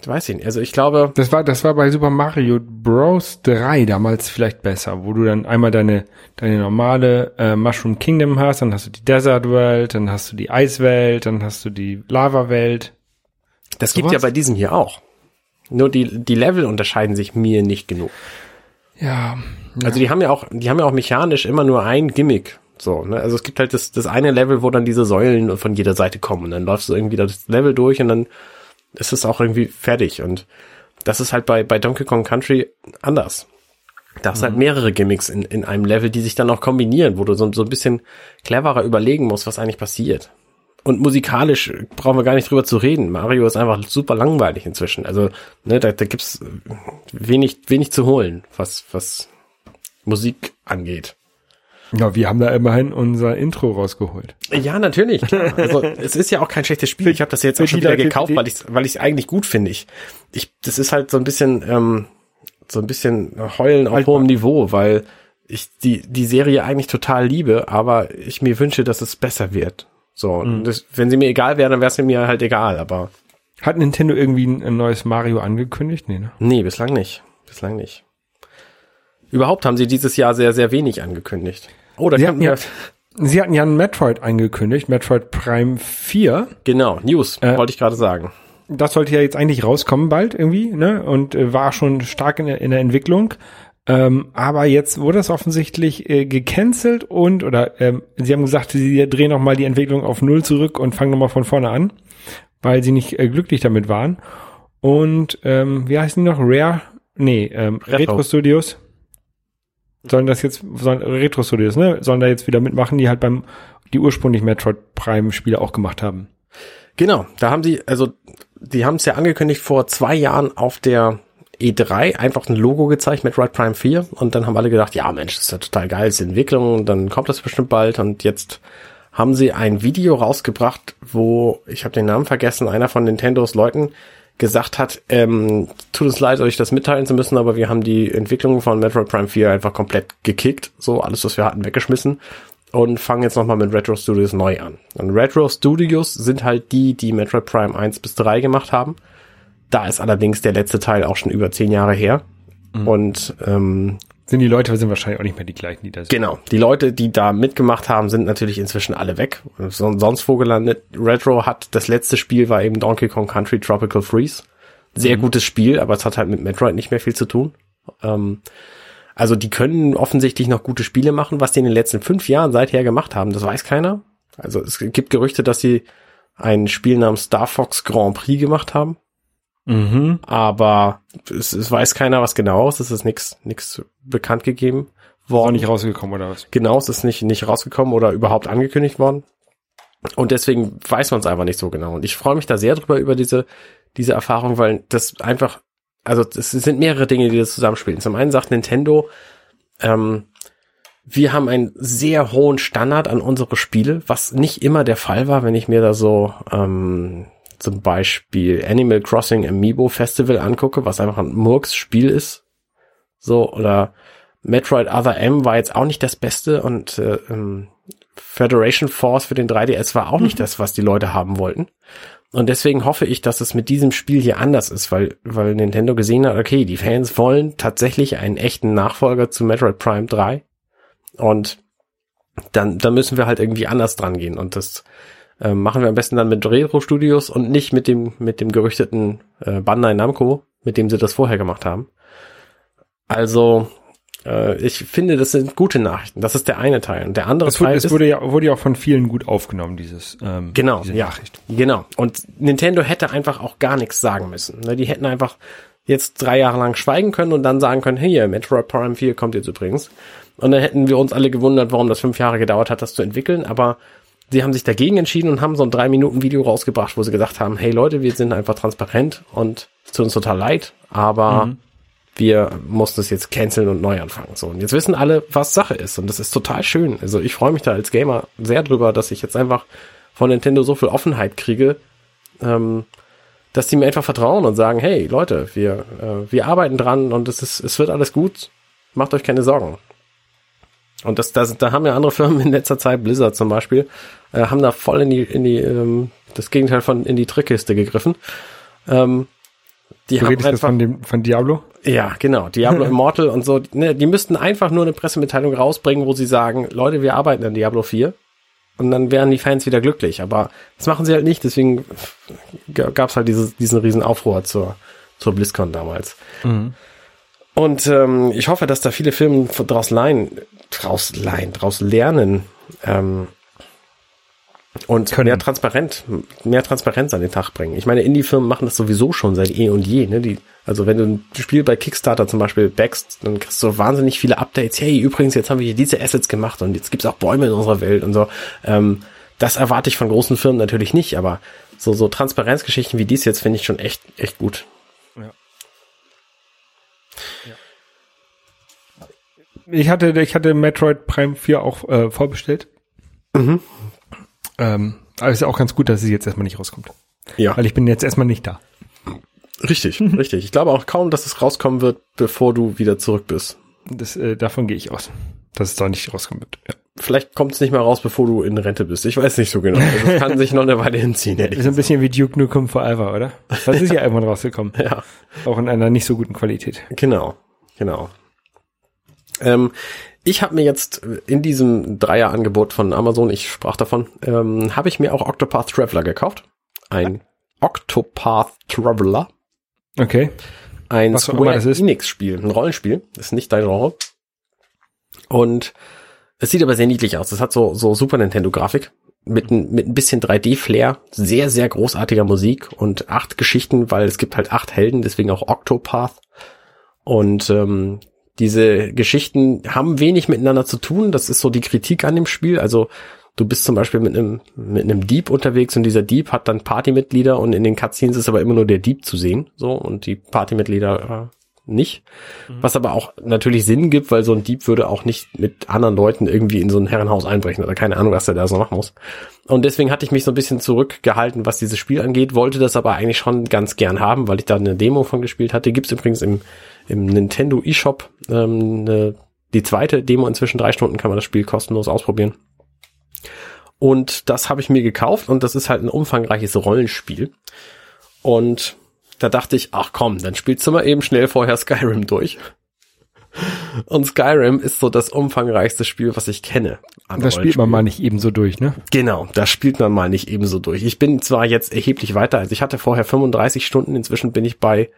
ich weiß nicht. Also ich glaube. Das war, das war bei Super Mario Bros. 3 damals vielleicht besser, wo du dann einmal deine, deine normale äh, Mushroom Kingdom hast, dann hast du die Desert Welt, dann hast du die Eiswelt, dann hast du die Lava Welt. Das so gibt was? ja bei diesem hier auch. Nur die, die Level unterscheiden sich mir nicht genug. Ja, ja. Also die haben ja auch, die haben ja auch mechanisch immer nur ein Gimmick. So, ne? Also es gibt halt das, das eine Level, wo dann diese Säulen von jeder Seite kommen. Und dann läufst du irgendwie das Level durch und dann ist es auch irgendwie fertig. Und das ist halt bei, bei Donkey Kong Country anders. Da hast mhm. halt mehrere Gimmicks in, in einem Level, die sich dann auch kombinieren, wo du so, so ein bisschen cleverer überlegen musst, was eigentlich passiert. Und musikalisch brauchen wir gar nicht drüber zu reden. Mario ist einfach super langweilig inzwischen. Also, ne, da, da gibt's wenig, wenig zu holen, was, was Musik angeht. Ja, wir haben da immerhin unser Intro rausgeholt. Ja, natürlich. Klar. Also es ist ja auch kein schlechtes Spiel. Ich habe das jetzt auch schon wieder gekauft, weil ich weil ich es eigentlich gut finde. Ich, ich das ist halt so ein bisschen ähm, so ein bisschen heulen auf hohem Niveau, weil ich die die Serie eigentlich total liebe, aber ich mir wünsche, dass es besser wird. So, mhm. das, wenn sie mir egal wäre, dann wäre es mir halt egal. Aber hat Nintendo irgendwie ein, neues Mario angekündigt? Nee, ne? Nee, bislang nicht. Bislang nicht. Überhaupt haben sie dieses Jahr sehr, sehr wenig angekündigt. Oh, da sie hatten ja, Sie hatten ja ein Metroid angekündigt, Metroid Prime 4. Genau, News, äh, wollte ich gerade sagen. Das sollte ja jetzt eigentlich rauskommen bald irgendwie, ne? Und äh, war schon stark in der, in der Entwicklung. Ähm, aber jetzt wurde es offensichtlich äh, gecancelt und, oder ähm, sie haben gesagt, sie drehen nochmal die Entwicklung auf Null zurück und fangen nochmal von vorne an. weil sie nicht äh, glücklich damit waren. Und ähm, wie heißen die noch? Rare? Nee, ähm, Retro. Retro. Studios. Sollen das jetzt, sollen, Retro Studios, ne? Sollen da jetzt wieder mitmachen, die halt beim, die ursprünglich Metroid Prime Spiele auch gemacht haben. Genau, da haben sie, also die haben es ja angekündigt vor zwei Jahren auf der E3 einfach ein Logo gezeigt mit Red Prime 4 und dann haben alle gedacht, ja Mensch, das ist ja total geil, ist Entwicklung, dann kommt das bestimmt bald und jetzt haben sie ein Video rausgebracht, wo, ich habe den Namen vergessen, einer von Nintendos Leuten gesagt hat, ähm, tut uns leid, euch das mitteilen zu müssen, aber wir haben die Entwicklung von Metroid Prime 4 einfach komplett gekickt, so alles, was wir hatten, weggeschmissen und fangen jetzt nochmal mit Retro Studios neu an. Und Retro Studios sind halt die, die Metroid Prime 1 bis 3 gemacht haben. Da ist allerdings der letzte Teil auch schon über zehn Jahre her. Und ähm, Sind die Leute sind wahrscheinlich auch nicht mehr die gleichen, die da sind. genau, die Leute, die da mitgemacht haben, sind natürlich inzwischen alle weg. Son- Sonst wo gelandet. Retro hat, das letzte Spiel war eben Donkey Kong Country Tropical Freeze. Sehr gutes Spiel, aber es hat halt mit Metroid nicht mehr viel zu tun. Ähm, also die können offensichtlich noch gute Spiele machen. Was die in den letzten fünf Jahren seither gemacht haben, das weiß keiner. Also es gibt Gerüchte, dass sie ein Spiel namens Star Fox Grand Prix gemacht haben. Mhm. Aber es, es weiß keiner, was genau ist. Es ist nichts nichts bekannt gegeben Ist auch worden. nicht rausgekommen oder was? Genau, es ist nicht, nicht rausgekommen oder überhaupt angekündigt worden. Und deswegen weiß man es einfach nicht so genau. Und ich freue mich da sehr drüber, über diese, diese Erfahrung, weil das einfach, also es sind mehrere Dinge, die das zusammenspielen. Zum einen sagt Nintendo, ähm, wir haben einen sehr hohen Standard an unsere Spiele, was nicht immer der Fall war, wenn ich mir da so ähm, zum Beispiel Animal Crossing Amiibo Festival angucke, was einfach ein Murks-Spiel ist. So, oder Metroid Other M war jetzt auch nicht das Beste und äh, ähm, Federation Force für den 3DS war auch nicht das, was die Leute haben wollten. Und deswegen hoffe ich, dass es mit diesem Spiel hier anders ist, weil, weil Nintendo gesehen hat, okay, die Fans wollen tatsächlich einen echten Nachfolger zu Metroid Prime 3. Und dann, dann müssen wir halt irgendwie anders dran gehen. Und das äh, machen wir am besten dann mit Retro Studios und nicht mit dem, mit dem gerüchteten äh, Bandai Namco, mit dem sie das vorher gemacht haben. Also, äh, ich finde, das sind gute Nachrichten. Das ist der eine Teil. Und der andere Es wurde, Teil es ist, wurde ja, wurde ja auch von vielen gut aufgenommen, dieses, ähm, Genau, diese ja. Nachricht. Genau. Und Nintendo hätte einfach auch gar nichts sagen müssen. Ne, Die hätten einfach jetzt drei Jahre lang schweigen können und dann sagen können, hey, Metroid Prime 4 kommt jetzt übrigens. Und dann hätten wir uns alle gewundert, warum das fünf Jahre gedauert hat, das zu entwickeln. Aber sie haben sich dagegen entschieden und haben so ein drei Minuten Video rausgebracht, wo sie gesagt haben, hey Leute, wir sind einfach transparent und es tut uns total leid, aber wir mussten es jetzt canceln und neu anfangen. So, und jetzt wissen alle, was Sache ist. Und das ist total schön. Also ich freue mich da als Gamer sehr drüber, dass ich jetzt einfach von Nintendo so viel Offenheit kriege, ähm, dass die mir einfach vertrauen und sagen, hey Leute, wir, äh, wir arbeiten dran und es ist, es wird alles gut. Macht euch keine Sorgen. Und das, das, da haben ja andere Firmen in letzter Zeit, Blizzard zum Beispiel, äh, haben da voll in die, in die, ähm, das Gegenteil von in die Trickkiste gegriffen. Ähm, die Du haben redest jetzt einfach, von dem, von Diablo? ja, genau. Diablo Immortal und so. Ne, die müssten einfach nur eine Pressemitteilung rausbringen, wo sie sagen, Leute, wir arbeiten an Diablo 4. Und dann wären die Fans wieder glücklich. Aber das machen sie halt nicht. Deswegen gab es halt dieses, diesen riesen Aufruhr zur, zur BlizzCon damals. Und ähm, ich hoffe, dass da viele Firmen draus leihen, draus leihen, draus lernen. Ähm, und Können. mehr transparent, mehr Transparenz an den Tag bringen. Ich meine, Indie-Firmen machen das sowieso schon seit eh und je. Ne? Die, also wenn du ein Spiel bei Kickstarter zum Beispiel backst, dann kriegst du wahnsinnig viele Updates. Hey, übrigens, jetzt haben wir hier diese Assets gemacht und jetzt gibt's auch Bäume in unserer Welt und so. Ähm, das erwarte ich von großen Firmen natürlich nicht, aber so, so Transparenzgeschichten wie dies jetzt finde ich schon echt, echt gut. Ich hatte, ich hatte Metroid Prime 4 auch äh, vorbestellt. Mhm. Ähm, aber ist auch ganz gut, dass es jetzt erstmal nicht rauskommt. Ja. Weil ich bin jetzt erstmal nicht da. Richtig, richtig. Ich glaube auch kaum, dass es rauskommen wird, bevor du wieder zurück bist. Das, äh, davon gehe ich aus. Dass es da nicht rauskommen wird. Ja. Vielleicht kommt es nicht mal raus, bevor du in Rente bist. Ich weiß nicht so genau. Also Das kann sich noch eine Weile hinziehen, ehrlich. Ist ein bisschen wie Duke Nukem Forever, oder? Das ist ja irgendwann rausgekommen. Ja, Auch in einer nicht so guten Qualität. genau, genau. Ähm, ich habe mir jetzt in diesem Dreierangebot von Amazon, ich sprach davon, ähm, habe ich mir auch Octopath Traveler gekauft. Ein Octopath Traveler. Okay. Ein Was Square das ist. Enix Spiel, ein Rollenspiel, ist nicht dein Genre. Und es sieht aber sehr niedlich aus. Es hat so so Super Nintendo Grafik. mit, ein- mit ein bisschen 3D-Flair, sehr, sehr großartiger Musik und acht Geschichten, weil es gibt halt acht Helden, deswegen auch Octopath. Und ähm, diese Geschichten haben wenig miteinander zu tun. Das ist so die Kritik an dem Spiel. Also du bist zum Beispiel mit einem, mit einem Dieb unterwegs und dieser Dieb hat dann Partymitglieder und in den Cutscenes ist aber immer nur der Dieb zu sehen. So, und die Partymitglieder äh, nicht. Was aber auch natürlich Sinn gibt, weil so ein Dieb würde auch nicht mit anderen Leuten irgendwie in so ein Herrenhaus einbrechen oder keine Ahnung, was er da so machen muss. Und deswegen hatte ich mich so ein bisschen zurückgehalten, was dieses Spiel angeht, wollte das aber eigentlich schon ganz gern haben, weil ich da eine Demo von gespielt hatte. Gibt's übrigens im, im Nintendo eShop ähm, eine, die zweite Demo inzwischen drei Stunden kann man das Spiel kostenlos ausprobieren. Und das habe ich mir gekauft und das ist halt ein umfangreiches Rollenspiel. Und da dachte ich, ach komm, dann spielst du mal eben schnell vorher Skyrim durch. Und Skyrim ist so das umfangreichste Spiel, was ich kenne. Das spielt man mal nicht eben so durch, ne? Genau, das spielt man mal nicht ebenso durch. Ich bin zwar jetzt erheblich weiter, also ich hatte vorher 35 Stunden, inzwischen bin ich bei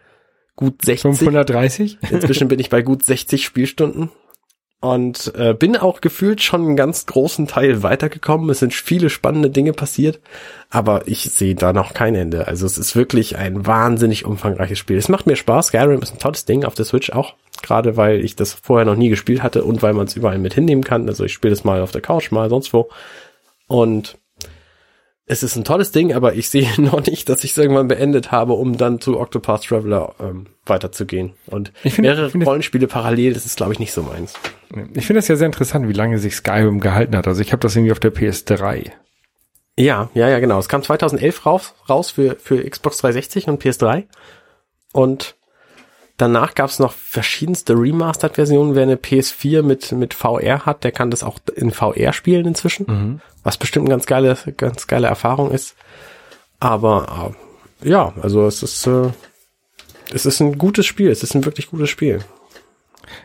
gut 60. 530? Inzwischen bin ich bei gut 60 Spielstunden und äh, bin auch gefühlt schon einen ganz großen Teil weitergekommen. Es sind viele spannende Dinge passiert, aber ich sehe da noch kein Ende. Also es ist wirklich ein wahnsinnig umfangreiches Spiel. Es macht mir Spaß. Skyrim ist ein tolles Ding auf der Switch auch, gerade weil ich das vorher noch nie gespielt hatte und weil man es überall mit hinnehmen kann. Also ich spiele es mal auf der Couch, mal sonst wo. Und es ist ein tolles Ding, aber ich sehe noch nicht, dass ich es irgendwann beendet habe, um dann zu Octopath Traveler ähm, weiterzugehen. Und Ich finde- mehrere ich finde- Rollenspiele parallel, das ist, glaube ich, nicht so meins. Ich finde das ja sehr interessant, wie lange sich Skyrim gehalten hat. Also ich habe das irgendwie auf der PS3. Ja, ja, ja, genau. Es kam 2011 raus, raus für, für Xbox 360 und PS3. Und danach gab es noch verschiedenste Remastered-Versionen. Wer eine PS4 mit, mit VR hat, der kann das auch in VR spielen inzwischen. Was bestimmt eine ganz geile, ganz geile Erfahrung ist. Aber äh, ja, also es ist, äh, es ist ein gutes Spiel. Es ist ein wirklich gutes Spiel.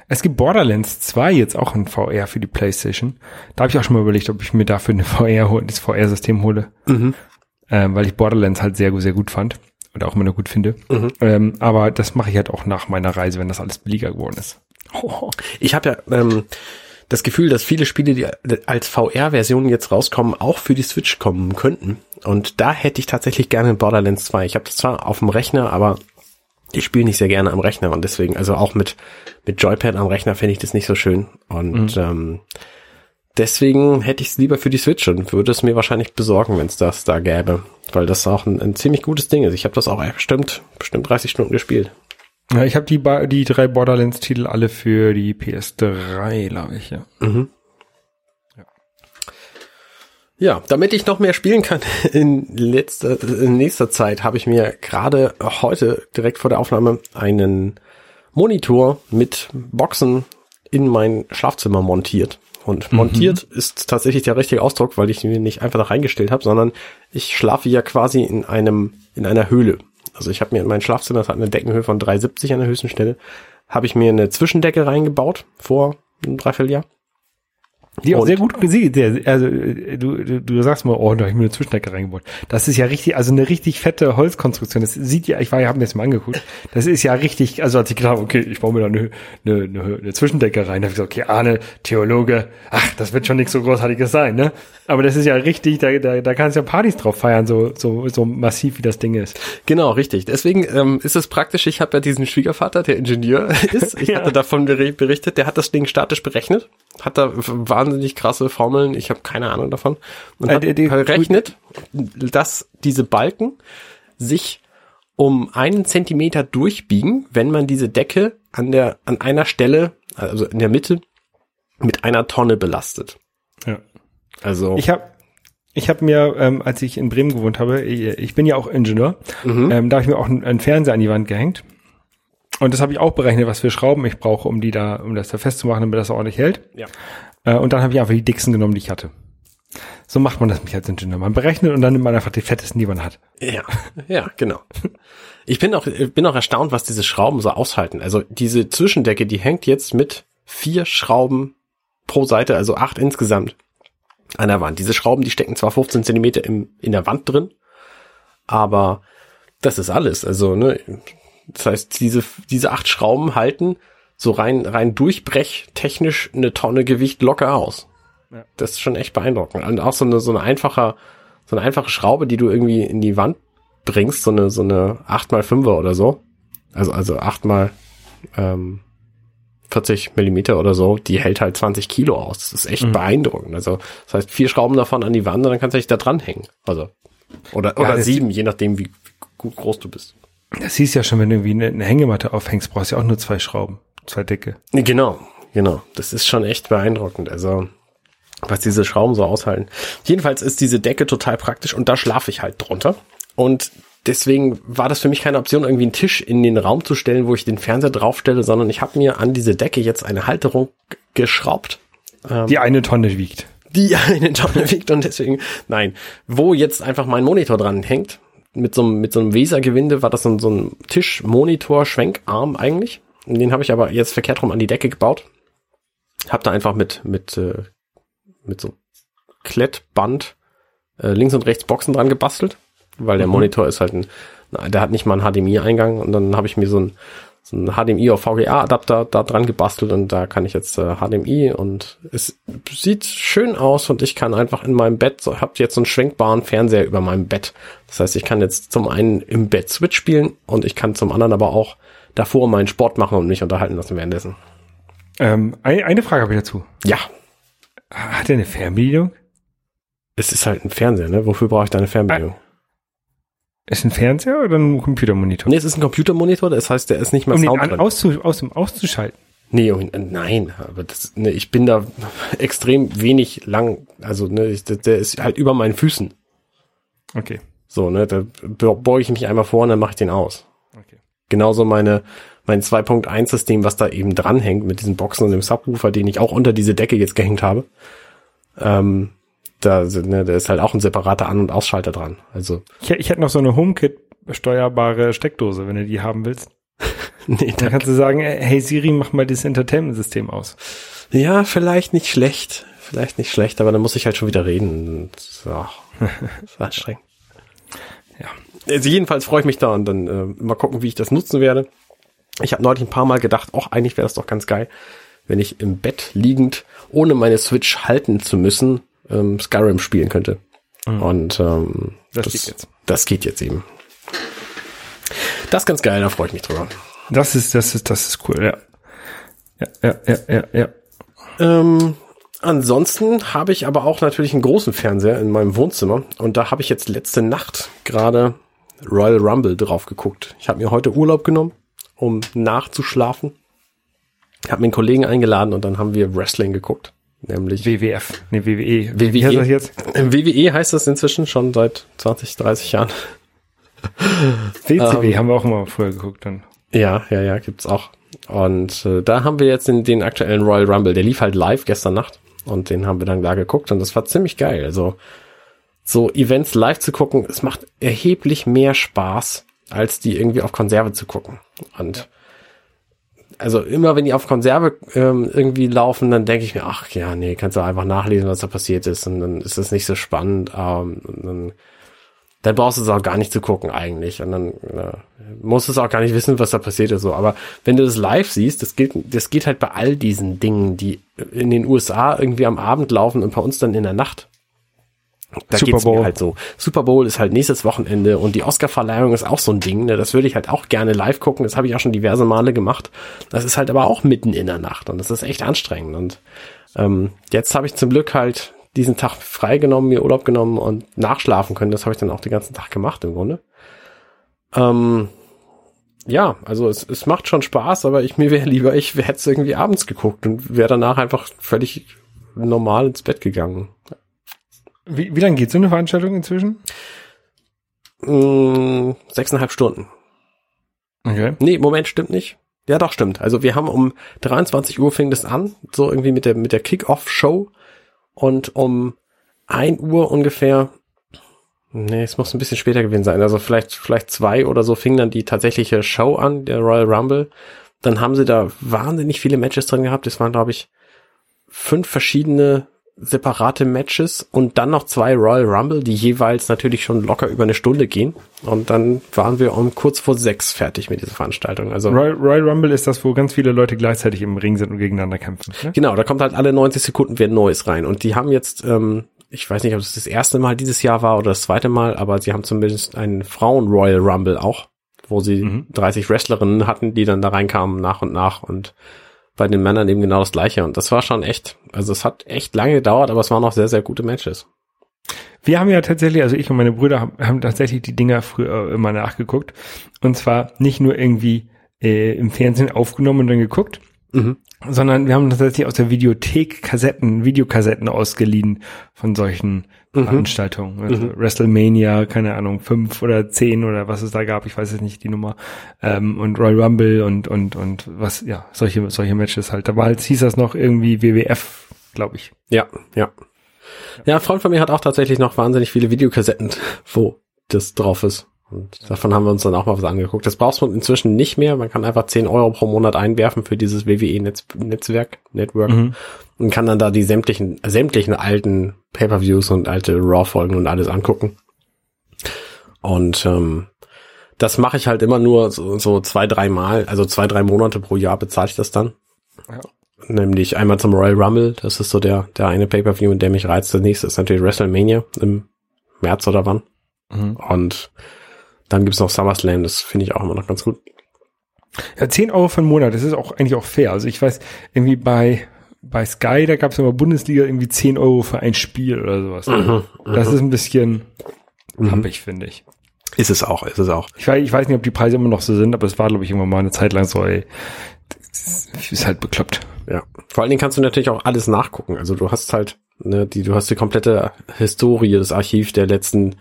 Es gibt Borderlands 2 jetzt auch in VR für die Playstation. Da habe ich auch schon mal überlegt, ob ich mir dafür eine VR das VR-System hole. Ähm, weil ich Borderlands halt sehr, sehr gut fand. Und auch immer noch gut finde. Ähm, aber das mache ich halt auch nach meiner Reise, wenn das alles billiger geworden ist. Ich habe ja ähm, das Gefühl, dass viele Spiele, die als VR-Version jetzt rauskommen, auch für die Switch kommen könnten. Und da hätte ich tatsächlich gerne Borderlands 2. Ich habe das zwar auf dem Rechner, aber ich spiele nicht sehr gerne am Rechner und deswegen, also auch mit, mit Joypad am Rechner fände ich das nicht so schön. Und ähm, deswegen hätte ich es lieber für die Switch und würde es mir wahrscheinlich besorgen, wenn es das da gäbe. Weil das auch ein, ein ziemlich gutes Ding ist. Ich habe das auch bestimmt, bestimmt 30 Stunden gespielt. Ja, ich habe die, ba- die drei Borderlands-Titel alle für die PS3, glaube ich, ja. Ja, damit ich noch mehr spielen kann in letzter, in nächster Zeit, habe ich mir gerade heute direkt vor der Aufnahme einen Monitor mit Boxen in mein Schlafzimmer montiert. Und montiert ist tatsächlich der richtige Ausdruck, weil ich ihn nicht einfach da reingestellt habe, sondern ich schlafe ja quasi in einem in einer Höhle. Also ich habe mir in mein Schlafzimmer, das hat eine Deckenhöhe von 3,70 an der höchsten Stelle, habe ich mir eine Zwischendecke reingebaut vor einem Dreivierteljahr. Die auch Und- sehr gut gesehen. Also äh, du, du, du sagst mal, oh, da habe ich mir eine Zwischendecke reingebaut. Das ist ja richtig, also eine richtig fette Holzkonstruktion. Das sieht ja, ich war ja, habe mir das mal angeguckt. Das ist ja richtig, also als ich gedacht okay, ich baue mir da eine, eine, eine, eine Zwischendecke rein, da habe ich gesagt, okay, Arne, Theologe, ach, das wird schon nichts so Großartiges sein, ne? Aber das ist ja richtig, da, da, da kannst du ja Partys drauf feiern, so, so, so massiv wie das Ding ist. Genau, richtig. Deswegen ähm, ist es praktisch, ich habe ja diesen Schwiegervater, der Ingenieur ist. Ich Ja. hatte davon beri- berichtet, der hat das Ding statisch berechnet, hat da wahnsinnig krasse Formeln, ich habe keine Ahnung davon, und Äh, hat berechnet, dass diese Balken sich um einen Zentimeter durchbiegen, wenn man diese Decke an der an einer Stelle, also in der Mitte, mit einer Tonne belastet. Ja. Also Ich habe ich hab mir, ähm, als ich in Bremen gewohnt habe, ich, ich bin ja auch Ingenieur, ähm, da habe ich mir auch einen, einen Fernseher an die Wand gehängt. Und das habe ich auch berechnet, was für Schrauben ich brauche, um die da, um das da festzumachen, damit das ordentlich hält. ja. Äh, und dann habe ich einfach die dicksten genommen, die ich hatte. So macht man das nicht als Ingenieur. Man berechnet und dann nimmt man einfach die fettesten, die man hat. Ja, ja, genau. Ich bin auch, bin auch erstaunt, was diese Schrauben so aushalten. Also diese Zwischendecke, die hängt jetzt mit vier Schrauben pro Seite, also acht insgesamt an der Wand. Diese Schrauben, die stecken zwar 15 Zentimeter im, in der Wand drin, aber das ist alles. Also, ne, das heißt, diese, diese acht Schrauben halten so rein, rein durchbrechtechnisch eine Tonne Gewicht locker aus. Ja. Das ist schon echt beeindruckend. Und auch so eine, so eine einfache, so eine einfache Schraube, die du irgendwie in die Wand bringst, so eine, so eine 8x5er oder so. Also, also 8 mal ähm, 40 Millimeter oder so, die hält halt 20 Kilo aus. Das ist echt Mhm. beeindruckend. Also, das heißt, vier Schrauben davon an die Wand und dann kannst du dich da dranhängen. Also, oder, Ja, oder sieben, je nachdem, wie gut groß du bist. Das hieß ja schon, wenn du irgendwie eine, Hängematte aufhängst, brauchst du ja auch nur zwei Schrauben, zwei dicke. Genau, genau. Das ist schon echt beeindruckend. Also, was diese Schrauben so aushalten. Jedenfalls ist diese Decke total praktisch und da schlafe ich halt drunter. Und deswegen war das für mich keine Option, irgendwie einen Tisch in den Raum zu stellen, wo ich den Fernseher draufstelle, sondern ich habe mir an diese Decke jetzt eine Halterung geschraubt, Die eine Tonne wiegt. die eine Tonne wiegt und deswegen, nein, wo jetzt einfach mein Monitor dran hängt, mit so einem, mit so einem Wesergewinde war das so ein, so ein Tischmonitor-Schwenkarm eigentlich. Den habe ich aber jetzt verkehrt rum an die Decke gebaut. Hab da einfach mit, mit, äh, mit so Klettband äh, links und rechts Boxen dran gebastelt, weil der Monitor ist halt ein, der hat nicht mal einen HDMI-Eingang und dann habe ich mir so ein, so ein HDMI auf VGA-Adapter da dran gebastelt und da kann ich jetzt äh, HDMI und es sieht schön aus und ich kann einfach in meinem Bett, so, hab jetzt so einen schwenkbaren Fernseher über meinem Bett. Das heißt, ich kann jetzt zum einen im Bett Switch spielen und ich kann zum anderen aber auch davor meinen Sport machen und mich unterhalten lassen währenddessen. Ähm, ein, eine Frage habe ich dazu. Ja, Hat er eine Fernbedienung? es ist halt ein Fernseher, ne? Wofür brauche ich da eine Fernbedienung? Ist ein Fernseher oder ein Computermonitor? Nee, es ist ein Computermonitor, das heißt, der ist nicht mal um den Sound an, drin. auszu, aus auszuschalten. Nee, äh, nein, aber das, ne, ich bin da extrem wenig lang, also ne, ich, der, ist halt über meinen Füßen. Okay. So, ne, da be- beuge ich mich einmal vor und dann mache ich den aus. okay. Genauso meine mein 2.1 System, was da eben dranhängt mit diesen Boxen und dem Subwoofer, den ich auch unter diese Decke jetzt gehängt habe. Ähm, da, sind, ne, da ist halt auch ein separater An- und Ausschalter dran. Also, Ich, ich hätte noch so eine HomeKit steuerbare Steckdose, wenn du die haben willst. nee, Dann da, kannst du sagen, hey Siri, mach mal das Entertainment-System aus. ja, vielleicht nicht schlecht, vielleicht nicht schlecht, aber dann muss ich halt schon wieder reden. So, ist anstrengend. Ja. Also jedenfalls freue ich mich da und dann äh, mal gucken, wie ich das nutzen werde. Ich habe neulich ein paar Mal gedacht, auch eigentlich wäre das doch ganz geil, wenn ich im Bett liegend, ohne meine Switch halten zu müssen, ähm, Skyrim spielen könnte. Und ähm, Das geht jetzt. Das geht jetzt eben. Das ist ganz geil, da freue ich mich drüber. Das ist, das ist, das ist cool, ja. Ja, ja, ja, ja, ja. Ähm, ansonsten habe ich aber auch natürlich einen großen Fernseher in meinem Wohnzimmer und da habe ich jetzt letzte Nacht gerade Royal Rumble drauf geguckt. Ich habe mir heute Urlaub genommen, um nachzuschlafen. Habe mir einen Kollegen eingeladen und dann haben wir Wrestling geguckt, nämlich WWF. Nee, WWE. WWE. Wie heißt das jetzt? WWE heißt das inzwischen schon seit 20, 30 Jahren. WCW Ähm. haben wir auch immer früher geguckt dann. Ja, ja, ja, gibt's auch. Und äh, da haben wir jetzt den, den aktuellen Royal Rumble. Der lief halt live gestern Nacht und den haben wir dann da geguckt und das war ziemlich geil. Also so Events live zu gucken, es macht erheblich mehr Spaß, als die irgendwie auf Konserve zu gucken. Und also immer wenn die auf Konserve ähm, irgendwie laufen, dann denke ich mir, ach ja, nee, kannst du einfach nachlesen, was da passiert ist und dann ist es nicht so spannend. Ähm, dann, dann brauchst du es auch gar nicht zu gucken eigentlich und dann äh, musst du es auch gar nicht wissen, was da passiert ist so. Aber wenn du das live siehst, das gilt, das geht halt bei all diesen Dingen, die in den USA irgendwie am Abend laufen und bei uns dann in der Nacht. Da Super Bowl. mir halt so. Super Bowl ist halt nächstes Wochenende und die Oscar-Verleihung ist auch so ein Ding. Ne? Das würde ich halt auch gerne live gucken. Das habe ich auch schon diverse Male gemacht. Das ist halt aber auch mitten in der Nacht und das ist echt anstrengend. Und ähm, jetzt habe ich zum Glück halt diesen Tag freigenommen, mir Urlaub genommen und nachschlafen können. Das habe ich dann auch den ganzen Tag gemacht im Grunde. Ähm, ja, also es, es macht schon Spaß, aber ich mir wäre lieber, ich hätte es irgendwie abends geguckt und wäre danach einfach völlig normal ins Bett gegangen. Wie, wie lange geht so eine Veranstaltung inzwischen? Mm, sechseinhalb Stunden. Okay. Nee, Moment, stimmt nicht. Ja, doch, stimmt. Also wir haben um 23 Uhr fing das an, so irgendwie mit der, mit der Kick-Off-Show. Und um 1 Uhr ungefähr, nee, es muss ein bisschen später gewesen sein, also vielleicht, vielleicht zwei oder so fing dann die tatsächliche Show an, der Royal Rumble. Dann haben sie da wahnsinnig viele Matches drin gehabt. Es waren, glaube ich, fünf verschiedene separate Matches und dann noch zwei Royal Rumble, die jeweils natürlich schon locker über eine Stunde gehen. Und dann waren wir um kurz vor sechs fertig mit dieser Veranstaltung. Also Royal, Royal Rumble ist das, wo ganz viele Leute gleichzeitig im Ring sind und gegeneinander kämpfen. Ne? genau, da kommt halt alle 90 Sekunden wieder Neues rein. Und die haben jetzt, ähm, ich weiß nicht, ob das das erste Mal dieses Jahr war oder das zweite Mal, aber sie haben zumindest einen Frauen Royal Rumble auch, wo sie Mhm. 30 Wrestlerinnen hatten, die dann da reinkamen nach und nach und bei den Männern eben genau das gleiche. Und das war schon echt, also es hat echt lange gedauert, aber es waren noch sehr, sehr gute Matches. Wir haben ja tatsächlich, also ich und meine Brüder haben, haben tatsächlich die Dinger früher immer nachgeguckt. Und zwar nicht nur irgendwie äh, im Fernsehen aufgenommen und dann geguckt, Mhm. Sondern wir haben tatsächlich aus der Videothek Kassetten, Videokassetten ausgeliehen von solchen Veranstaltungen. Also WrestleMania, keine Ahnung, fünf oder zehn oder was es da gab, ich weiß jetzt nicht die Nummer. Ähm, und Royal Rumble und, und, und was, ja, solche, solche Matches halt. Damals hieß das noch irgendwie WWF, glaube ich. Ja, ja. Ja, ein Freund von mir hat auch tatsächlich noch wahnsinnig viele Videokassetten, wo das drauf ist. Und davon haben wir uns dann auch mal was angeguckt. Das brauchst du inzwischen nicht mehr. Man kann einfach 10 Euro pro Monat einwerfen für dieses WWE-Netzwerk, Network, und kann dann da die sämtlichen, sämtlichen alten Pay-Per-Views und alte Raw-Folgen und alles angucken. Und ähm, das mache ich halt immer nur so, so zwei, drei Mal, also zwei, drei Monate pro Jahr bezahle ich das dann. Ja. Nämlich einmal zum Royal Rumble, das ist so der, der eine Pay-Per-View, in der mich reizt. Das nächste ist natürlich WrestleMania im März oder wann. Mhm. Und dann gibt's noch SummerSlam, das finde ich auch immer noch ganz gut. Ja, 10 Euro für einen Monat, das ist auch eigentlich auch fair. Also ich weiß, irgendwie bei, bei Sky, da gab es immer Bundesliga irgendwie 10 Euro für ein Spiel oder sowas. Mhm, das ist ein bisschen happig, finde ich. Ist es auch, ist es auch. Ich weiß, ich weiß nicht, ob die Preise immer noch so sind, aber es war, glaube ich, irgendwann mal eine Zeit lang so, ey, ist halt bekloppt. Ja. Vor allen Dingen kannst du natürlich auch alles nachgucken. Also du hast halt, ne, die, du hast die komplette Historie, das Archiv der letzten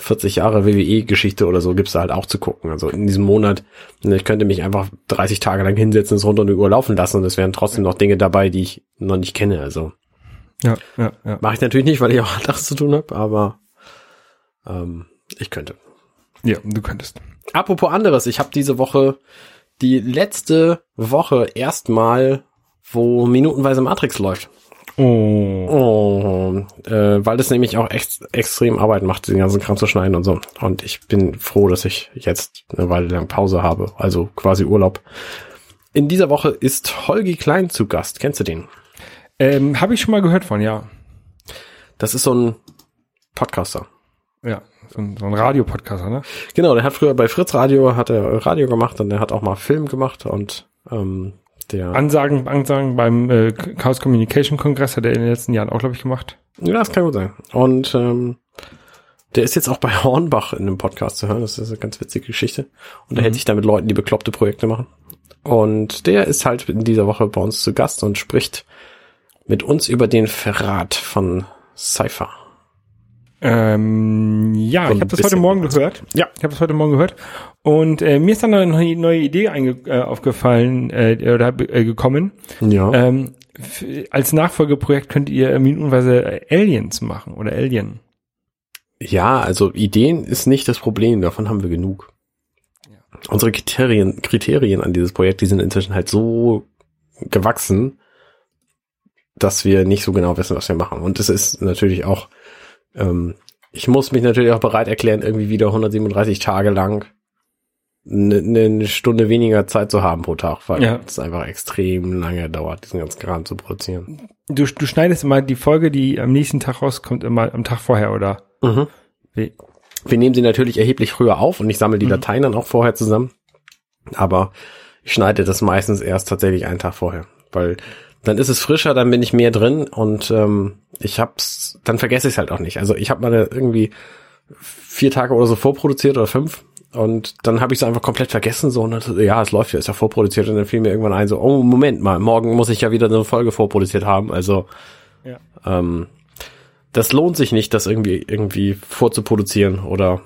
40 Jahre WWE-Geschichte oder so gibt's da halt auch zu gucken. Also in diesem Monat, ich könnte mich einfach 30 Tage lang hinsetzen, es runter und überlaufen lassen und es wären trotzdem noch Dinge dabei, die ich noch nicht kenne. Also Ja, ja, ja. mache ich natürlich nicht, weil ich auch anderes zu tun habe, aber ähm, ich könnte. Ja, du könntest. Apropos anderes, ich habe diese Woche die letzte Woche erstmal, wo minutenweise Matrix läuft. Oh. Oh, äh, weil das nämlich auch ex extrem Arbeit macht, den ganzen Kram zu schneiden und so. Und ich bin froh, dass ich jetzt eine Weile lang Pause habe, also quasi Urlaub. In dieser Woche ist Holgi Klein zu Gast. Kennst du den? Ähm, Habe ich schon mal gehört von, ja. Das ist so ein Podcaster. Ja, so ein, so ein Radiopodcaster, ne? Genau, der hat früher bei Fritz Radio, hat er Radio gemacht und der hat auch mal Film gemacht und ähm, der Ansagen, Ansagen beim äh, Chaos Communication Kongress hat er in den letzten Jahren auch, glaube ich, gemacht. Ja, das kann gut sein. Und ähm, der ist jetzt auch bei Hornbach in einem Podcast zu hören. Das ist eine ganz witzige Geschichte. Und der hält sich da mit Leuten, die bekloppte Projekte machen. Und der ist halt in dieser Woche bei uns zu Gast und spricht mit uns über den Verrat von Cypher. Ähm, ja, So ich habe das heute. Morgen gehört. Ja. Ich habe das heute Morgen gehört. Und äh, mir ist dann eine neue, Idee einge äh, aufgefallen äh, oder äh, gekommen. Ja. Ähm, als Nachfolgeprojekt könnt ihr minutenweise Aliens machen oder Alien. Ja, also Ideen ist nicht das Problem, davon haben wir genug. Unsere Kriterien, Kriterien an dieses Projekt, die sind inzwischen halt so gewachsen, dass wir nicht so genau wissen, was wir machen. Und es ist natürlich auch, ähm, ich muss mich natürlich auch bereit erklären, irgendwie wieder 137 Tage lang eine ne Stunde weniger Zeit zu haben pro Tag, weil Ja. es einfach extrem lange dauert, diesen ganzen Kram zu produzieren. Du, du schneidest immer die Folge, die am nächsten Tag rauskommt, immer am Tag vorher, oder? Mhm. Wie? Wir nehmen sie natürlich erheblich früher auf und ich sammle die Dateien dann auch vorher zusammen. Aber ich schneide das meistens erst tatsächlich einen Tag vorher, weil dann ist es frischer, dann bin ich mehr drin und ähm, ich hab's, dann vergesse ich es halt auch nicht. Also ich habe mal irgendwie vier Tage oder so vorproduziert oder fünf und dann habe ich es einfach komplett vergessen so und dann, ja, es läuft ja, ist ja vorproduziert und dann fiel mir irgendwann ein so, oh Moment mal, morgen muss ich ja wieder eine Folge vorproduziert haben. Also Ja. ähm, das lohnt sich nicht, das irgendwie irgendwie vorzuproduzieren oder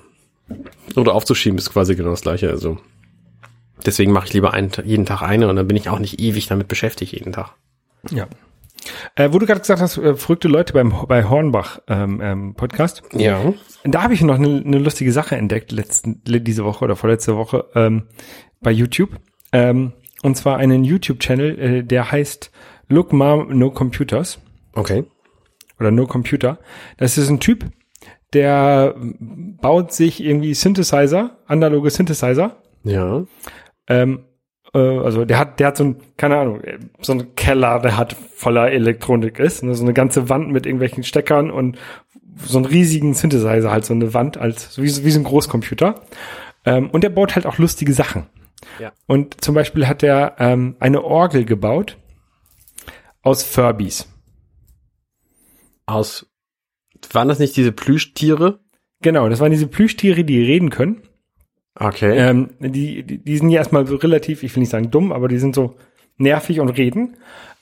oder aufzuschieben, ist quasi genau das gleiche. Also deswegen mache ich lieber einen, jeden Tag eine und dann bin ich auch nicht ewig damit beschäftigt jeden Tag. Ja. Äh, wo du gerade gesagt hast, äh, verrückte Leute beim bei Hornbach ähm, ähm, Podcast. Ja. Da habe ich noch eine, eine lustige Sache entdeckt letzten, diese Woche oder vorletzte Woche ähm, bei YouTube. Ähm, und zwar einen YouTube-Channel, äh, der heißt Look Mom No Computers. Okay. oder No Computer. Das ist ein Typ, der baut sich irgendwie Synthesizer, analoge Synthesizer. Ja. Ähm, äh, also der hat, der hat so ein, keine Ahnung, so ein Keller, der hat voller Elektronik ist, ne, so eine ganze Wand mit irgendwelchen Steckern und so einen riesigen Synthesizer, halt so eine Wand als wie, so- wie so ein Großcomputer. Ähm, und der baut halt auch lustige Sachen. Ja. Und zum Beispiel hat er ähm, eine Orgel gebaut aus Furbies. Aus, waren das nicht diese Plüschtiere? Genau, das waren diese Plüschtiere, die reden können. Okay. Ähm, die, die, die sind ja erstmal so relativ, ich will nicht sagen dumm, aber die sind so nervig und reden.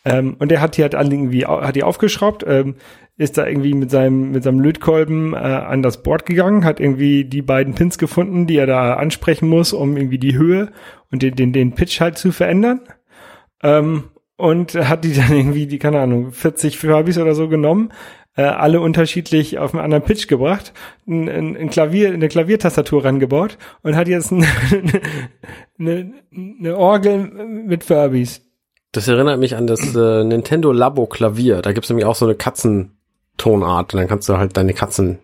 Ähm, und der hat die halt irgendwie, hat die aufgeschraubt, ähm, ist da irgendwie mit seinem, mit seinem Lötkolben äh, an das Board gegangen, hat irgendwie die beiden Pins gefunden, die er da ansprechen muss, um irgendwie die Höhe und den, den, den Pitch halt zu verändern. Ähm, und hat die dann irgendwie, die, keine Ahnung, 40 Furbies oder so genommen, äh, alle unterschiedlich auf einen anderen Pitch gebracht, ein, ein, ein Klavier, eine Klaviertastatur rangebaut und hat jetzt ein, eine, eine Orgel mit Furbies. Das erinnert mich an das äh, Nintendo Labo Klavier. Da gibt's nämlich auch so eine Katzentonart und dann kannst du halt deine Katzen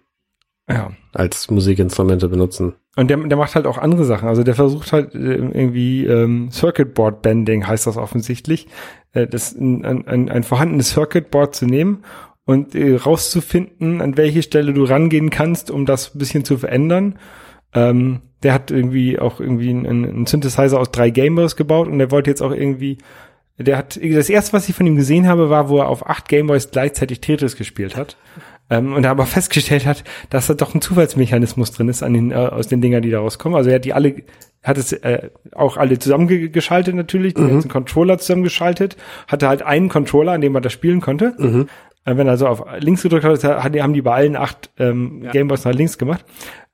Ja. als Musikinstrumente benutzen. Und der, der macht halt auch andere Sachen. Also der versucht halt äh, irgendwie ähm, Circuit Board Bending heißt das offensichtlich, äh, das ein, ein, ein, ein vorhandenes Circuit Board zu nehmen und äh, rauszufinden, an welche Stelle du rangehen kannst, um das ein bisschen zu verändern. Ähm, der hat irgendwie auch irgendwie einen, einen Synthesizer aus drei Gameboys gebaut und der wollte jetzt auch irgendwie, der hat, das erste, was ich von ihm gesehen habe, war, wo er auf acht Gameboys gleichzeitig Tetris gespielt hat. Ähm, und er aber festgestellt hat, dass da doch ein Zufallsmechanismus drin ist an den, äh, aus den Dingern, die da rauskommen. Also er hat die alle, hat es äh, auch alle zusammengeschaltet natürlich, die ganzen Controller zusammengeschaltet, hatte halt einen Controller, an dem man das spielen konnte. Äh, wenn er so auf links gedrückt hat, haben die bei allen acht ähm, Gameboys nach links gemacht.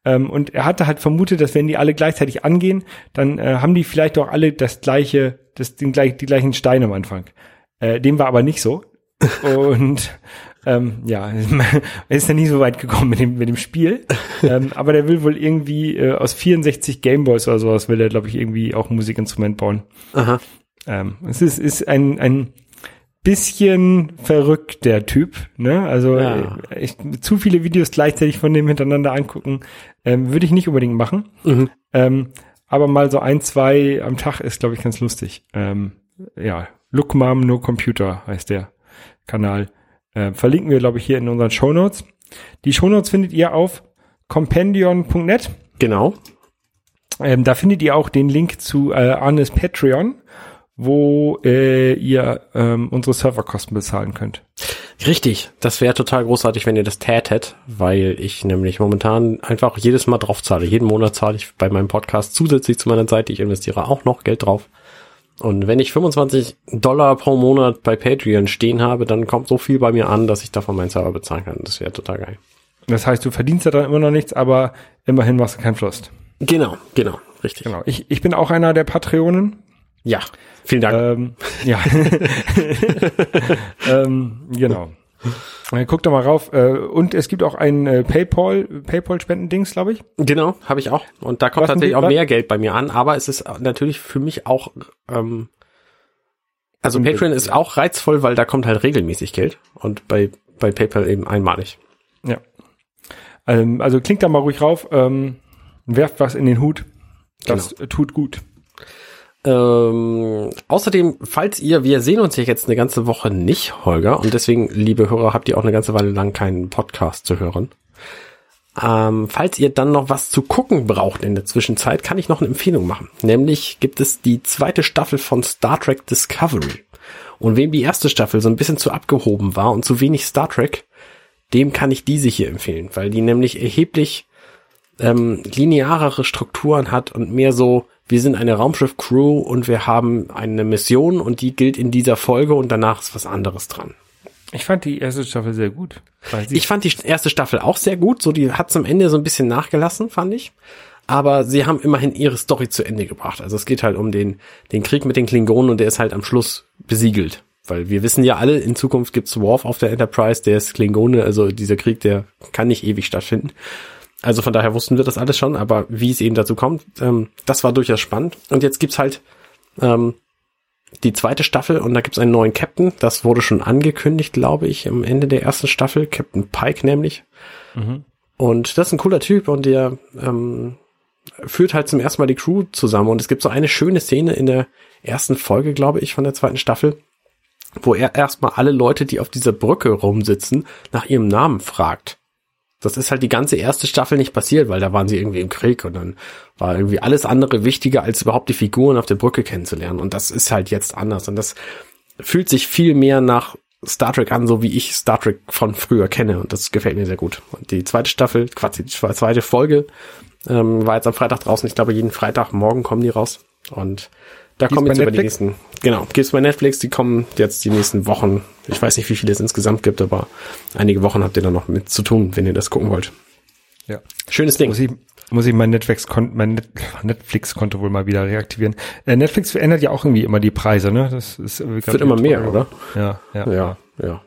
Ähm, und er hatte halt vermutet, dass wenn die alle gleichzeitig angehen, dann äh, haben die vielleicht auch alle das gleiche, das, den gleich, die gleichen Steine am Anfang. Äh, dem war aber nicht so. und ähm, ja, er ist ja nie so weit gekommen mit dem, mit dem Spiel. ähm, aber der will wohl irgendwie äh, aus 64 Gameboys oder sowas will er, glaube ich, irgendwie auch ein Musikinstrument bauen. Aha. Ähm, es ist, ist ein, ein bisschen verrückt, der Typ. Ne? Also Ja. äh, ich, zu viele Videos gleichzeitig von dem hintereinander angucken, ähm, würde ich nicht unbedingt machen. Mhm. Ähm, aber mal so ein, zwei am Tag ist, glaube ich, ganz lustig. Ähm, ja, Look Mom No Computer heißt der Kanal. Äh, verlinken wir, glaube ich, hier in unseren Shownotes. Die Shownotes findet ihr auf compendion.net. Genau. Ähm, da findet ihr auch den Link zu äh, Arnes Patreon, wo äh, ihr ähm, unsere Serverkosten bezahlen könnt. Richtig. Das wäre total großartig, wenn ihr das tätet, weil ich nämlich momentan einfach jedes Mal drauf zahle. Jeden Monat zahle ich bei meinem Podcast zusätzlich zu meiner Zeit. Ich investiere auch noch Geld drauf. Und wenn ich 25 Dollar pro Monat bei Patreon stehen habe, dann kommt so viel bei mir an, dass ich davon meinen Server bezahlen kann. Das wäre total geil. Das heißt, du verdienst ja dann immer noch nichts, aber immerhin machst du keinen Frust. Genau, genau, richtig. Genau. Ich, ich bin auch einer der Patreonen. Ja, vielen Dank. Ähm, ja. ähm, genau. Äh, Guck doch mal rauf. Äh, und es gibt auch ein äh, PayPal, PayPal-Spendendings, glaube ich. Genau, habe ich auch. Und da kommt Was tatsächlich auch mehr Geld bei mir an, aber es ist natürlich für mich auch, ähm, also Patreon ist auch reizvoll, weil da kommt halt regelmäßig Geld und bei, bei PayPal eben einmalig. Ja. Ähm, also klingt da mal ruhig rauf. Ähm, werft was in den Hut. Das äh, tut gut. Ähm, außerdem, falls ihr, wir sehen uns ja jetzt eine ganze Woche nicht, Holger, und deswegen, liebe Hörer, habt ihr auch eine ganze Weile lang keinen Podcast zu hören. Ähm, falls ihr dann noch was zu gucken braucht in der Zwischenzeit, kann ich noch eine Empfehlung machen. Nämlich gibt es die zweite Staffel von Star Trek Discovery. Und wem die erste Staffel so ein bisschen zu abgehoben war und zu wenig Star Trek, dem kann ich diese hier empfehlen, weil die nämlich erheblich ähm, linearere Strukturen hat und mehr so, wir sind eine Raumschiff-Crew und wir haben eine Mission und die gilt in dieser Folge und danach ist was anderes dran. Ich fand die erste Staffel sehr gut. Ich fand die erste Staffel auch sehr gut, so die hat zum Ende so ein bisschen nachgelassen, fand ich. Aber sie haben immerhin ihre Story zu Ende gebracht. Also es geht halt um den, den Krieg mit den Klingonen und der ist halt am Schluss besiegelt. Weil wir wissen ja alle, in Zukunft gibt's Worf auf der Enterprise, der ist Klingone, also dieser Krieg, der kann nicht ewig stattfinden. Also von daher wussten wir das alles schon, aber wie es eben dazu kommt, ähm, das war durchaus spannend. Und jetzt gibt's halt ähm, die zweite Staffel und da gibt's einen neuen Captain. Das wurde schon angekündigt, glaube ich, am Ende der ersten Staffel. Captain Pike nämlich. Und das ist ein cooler Typ und der ähm, führt halt zum ersten Mal die Crew zusammen. Und es gibt so eine schöne Szene in der ersten Folge, glaube ich, von der zweiten Staffel, wo er erstmal alle Leute, die auf dieser Brücke rumsitzen, nach ihrem Namen fragt. Das ist halt die ganze erste Staffel nicht passiert, weil da waren sie irgendwie im Krieg und dann war irgendwie alles andere wichtiger, als überhaupt die Figuren auf der Brücke kennenzulernen. Und das ist halt jetzt anders. Und das fühlt sich viel mehr nach Star Trek an, so wie ich Star Trek von früher kenne. Und das gefällt mir sehr gut. Und die zweite Staffel, Quatsch, die zweite Folge ähm, war jetzt am Freitag draußen. Ich glaube, jeden Freitag morgen kommen die raus. Und da kommen jetzt über die Netflix? nächsten, genau, gibt's bei Netflix, die kommen jetzt die nächsten Wochen. Ich weiß nicht, wie viele es insgesamt gibt, aber einige Wochen habt ihr da noch mit zu tun, wenn ihr das gucken wollt. Ja. Schönes Ding. Muss ich, muss ich mein Netflix-Konto mein Net Netflix-Konto wohl mal wieder reaktivieren. Äh, Netflix verändert ja auch irgendwie immer die Preise, ne? Das ist Wird immer mehr, oder? Ja, ja. Ja, ja.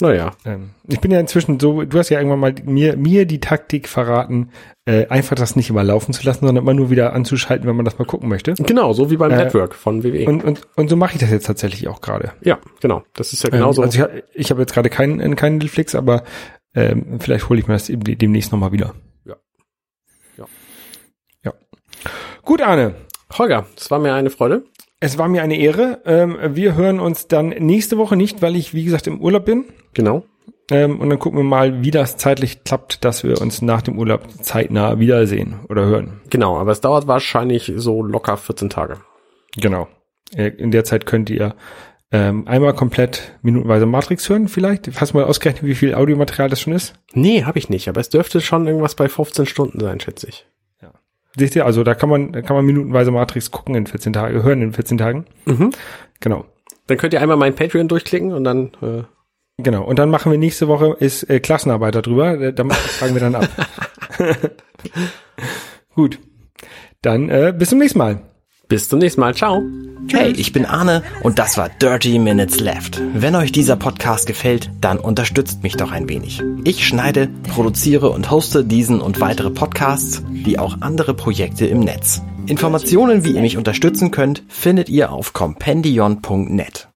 Naja. Ähm, ich bin ja inzwischen so, du hast ja irgendwann mal mir, mir die Taktik verraten, äh, einfach das nicht immer laufen zu lassen, sondern immer nur wieder anzuschalten, wenn man das mal gucken möchte. Genau, so wie beim Äh, Network von WWE. Und, und, und so mache ich das jetzt tatsächlich auch gerade. ja, genau. Das ist ja Ähm, genauso. Also ich, ich habe jetzt gerade keinen keinen Netflix, aber ähm, vielleicht hole ich mir das eben demnächst nochmal wieder. Ja. Ja. Ja. Gut, Arne. Holger, es war mir eine Freude. Es war mir eine Ehre. Ähm, wir hören uns dann nächste Woche nicht, weil ich, wie gesagt, im Urlaub bin. Genau. Ähm, und dann gucken wir mal, wie das zeitlich klappt, dass wir uns nach dem Urlaub zeitnah wiedersehen oder hören. Genau, aber es dauert wahrscheinlich so locker 14 Tage. Genau. Äh, In der Zeit könnt ihr ähm, einmal komplett minutenweise Matrix hören, vielleicht. Hast du mal ausgerechnet, wie viel Audiomaterial das schon ist? Nee, habe ich nicht, aber es dürfte schon irgendwas bei 15 Stunden sein, schätze ich. Seht ihr, also da kann man, da kann man minutenweise Matrix gucken in 14 Tagen, hören in 14 Tagen. Mhm. Genau. Dann könnt ihr einmal mein Patreon durchklicken und dann äh, Genau. Und dann machen wir nächste Woche ist äh, Klassenarbeit darüber. Äh, Da fragen wir dann ab. Gut. Dann äh, bis zum nächsten Mal. Bis zum nächsten Mal. Ciao. Hey, ich bin Arne und das war Dirty Minutes Left. Wenn euch dieser Podcast gefällt, dann unterstützt mich doch ein wenig. Ich schneide, produziere und hoste diesen und weitere Podcasts, wie auch andere Projekte im Netz. Informationen, wie ihr mich unterstützen könnt, findet ihr auf compendion.net.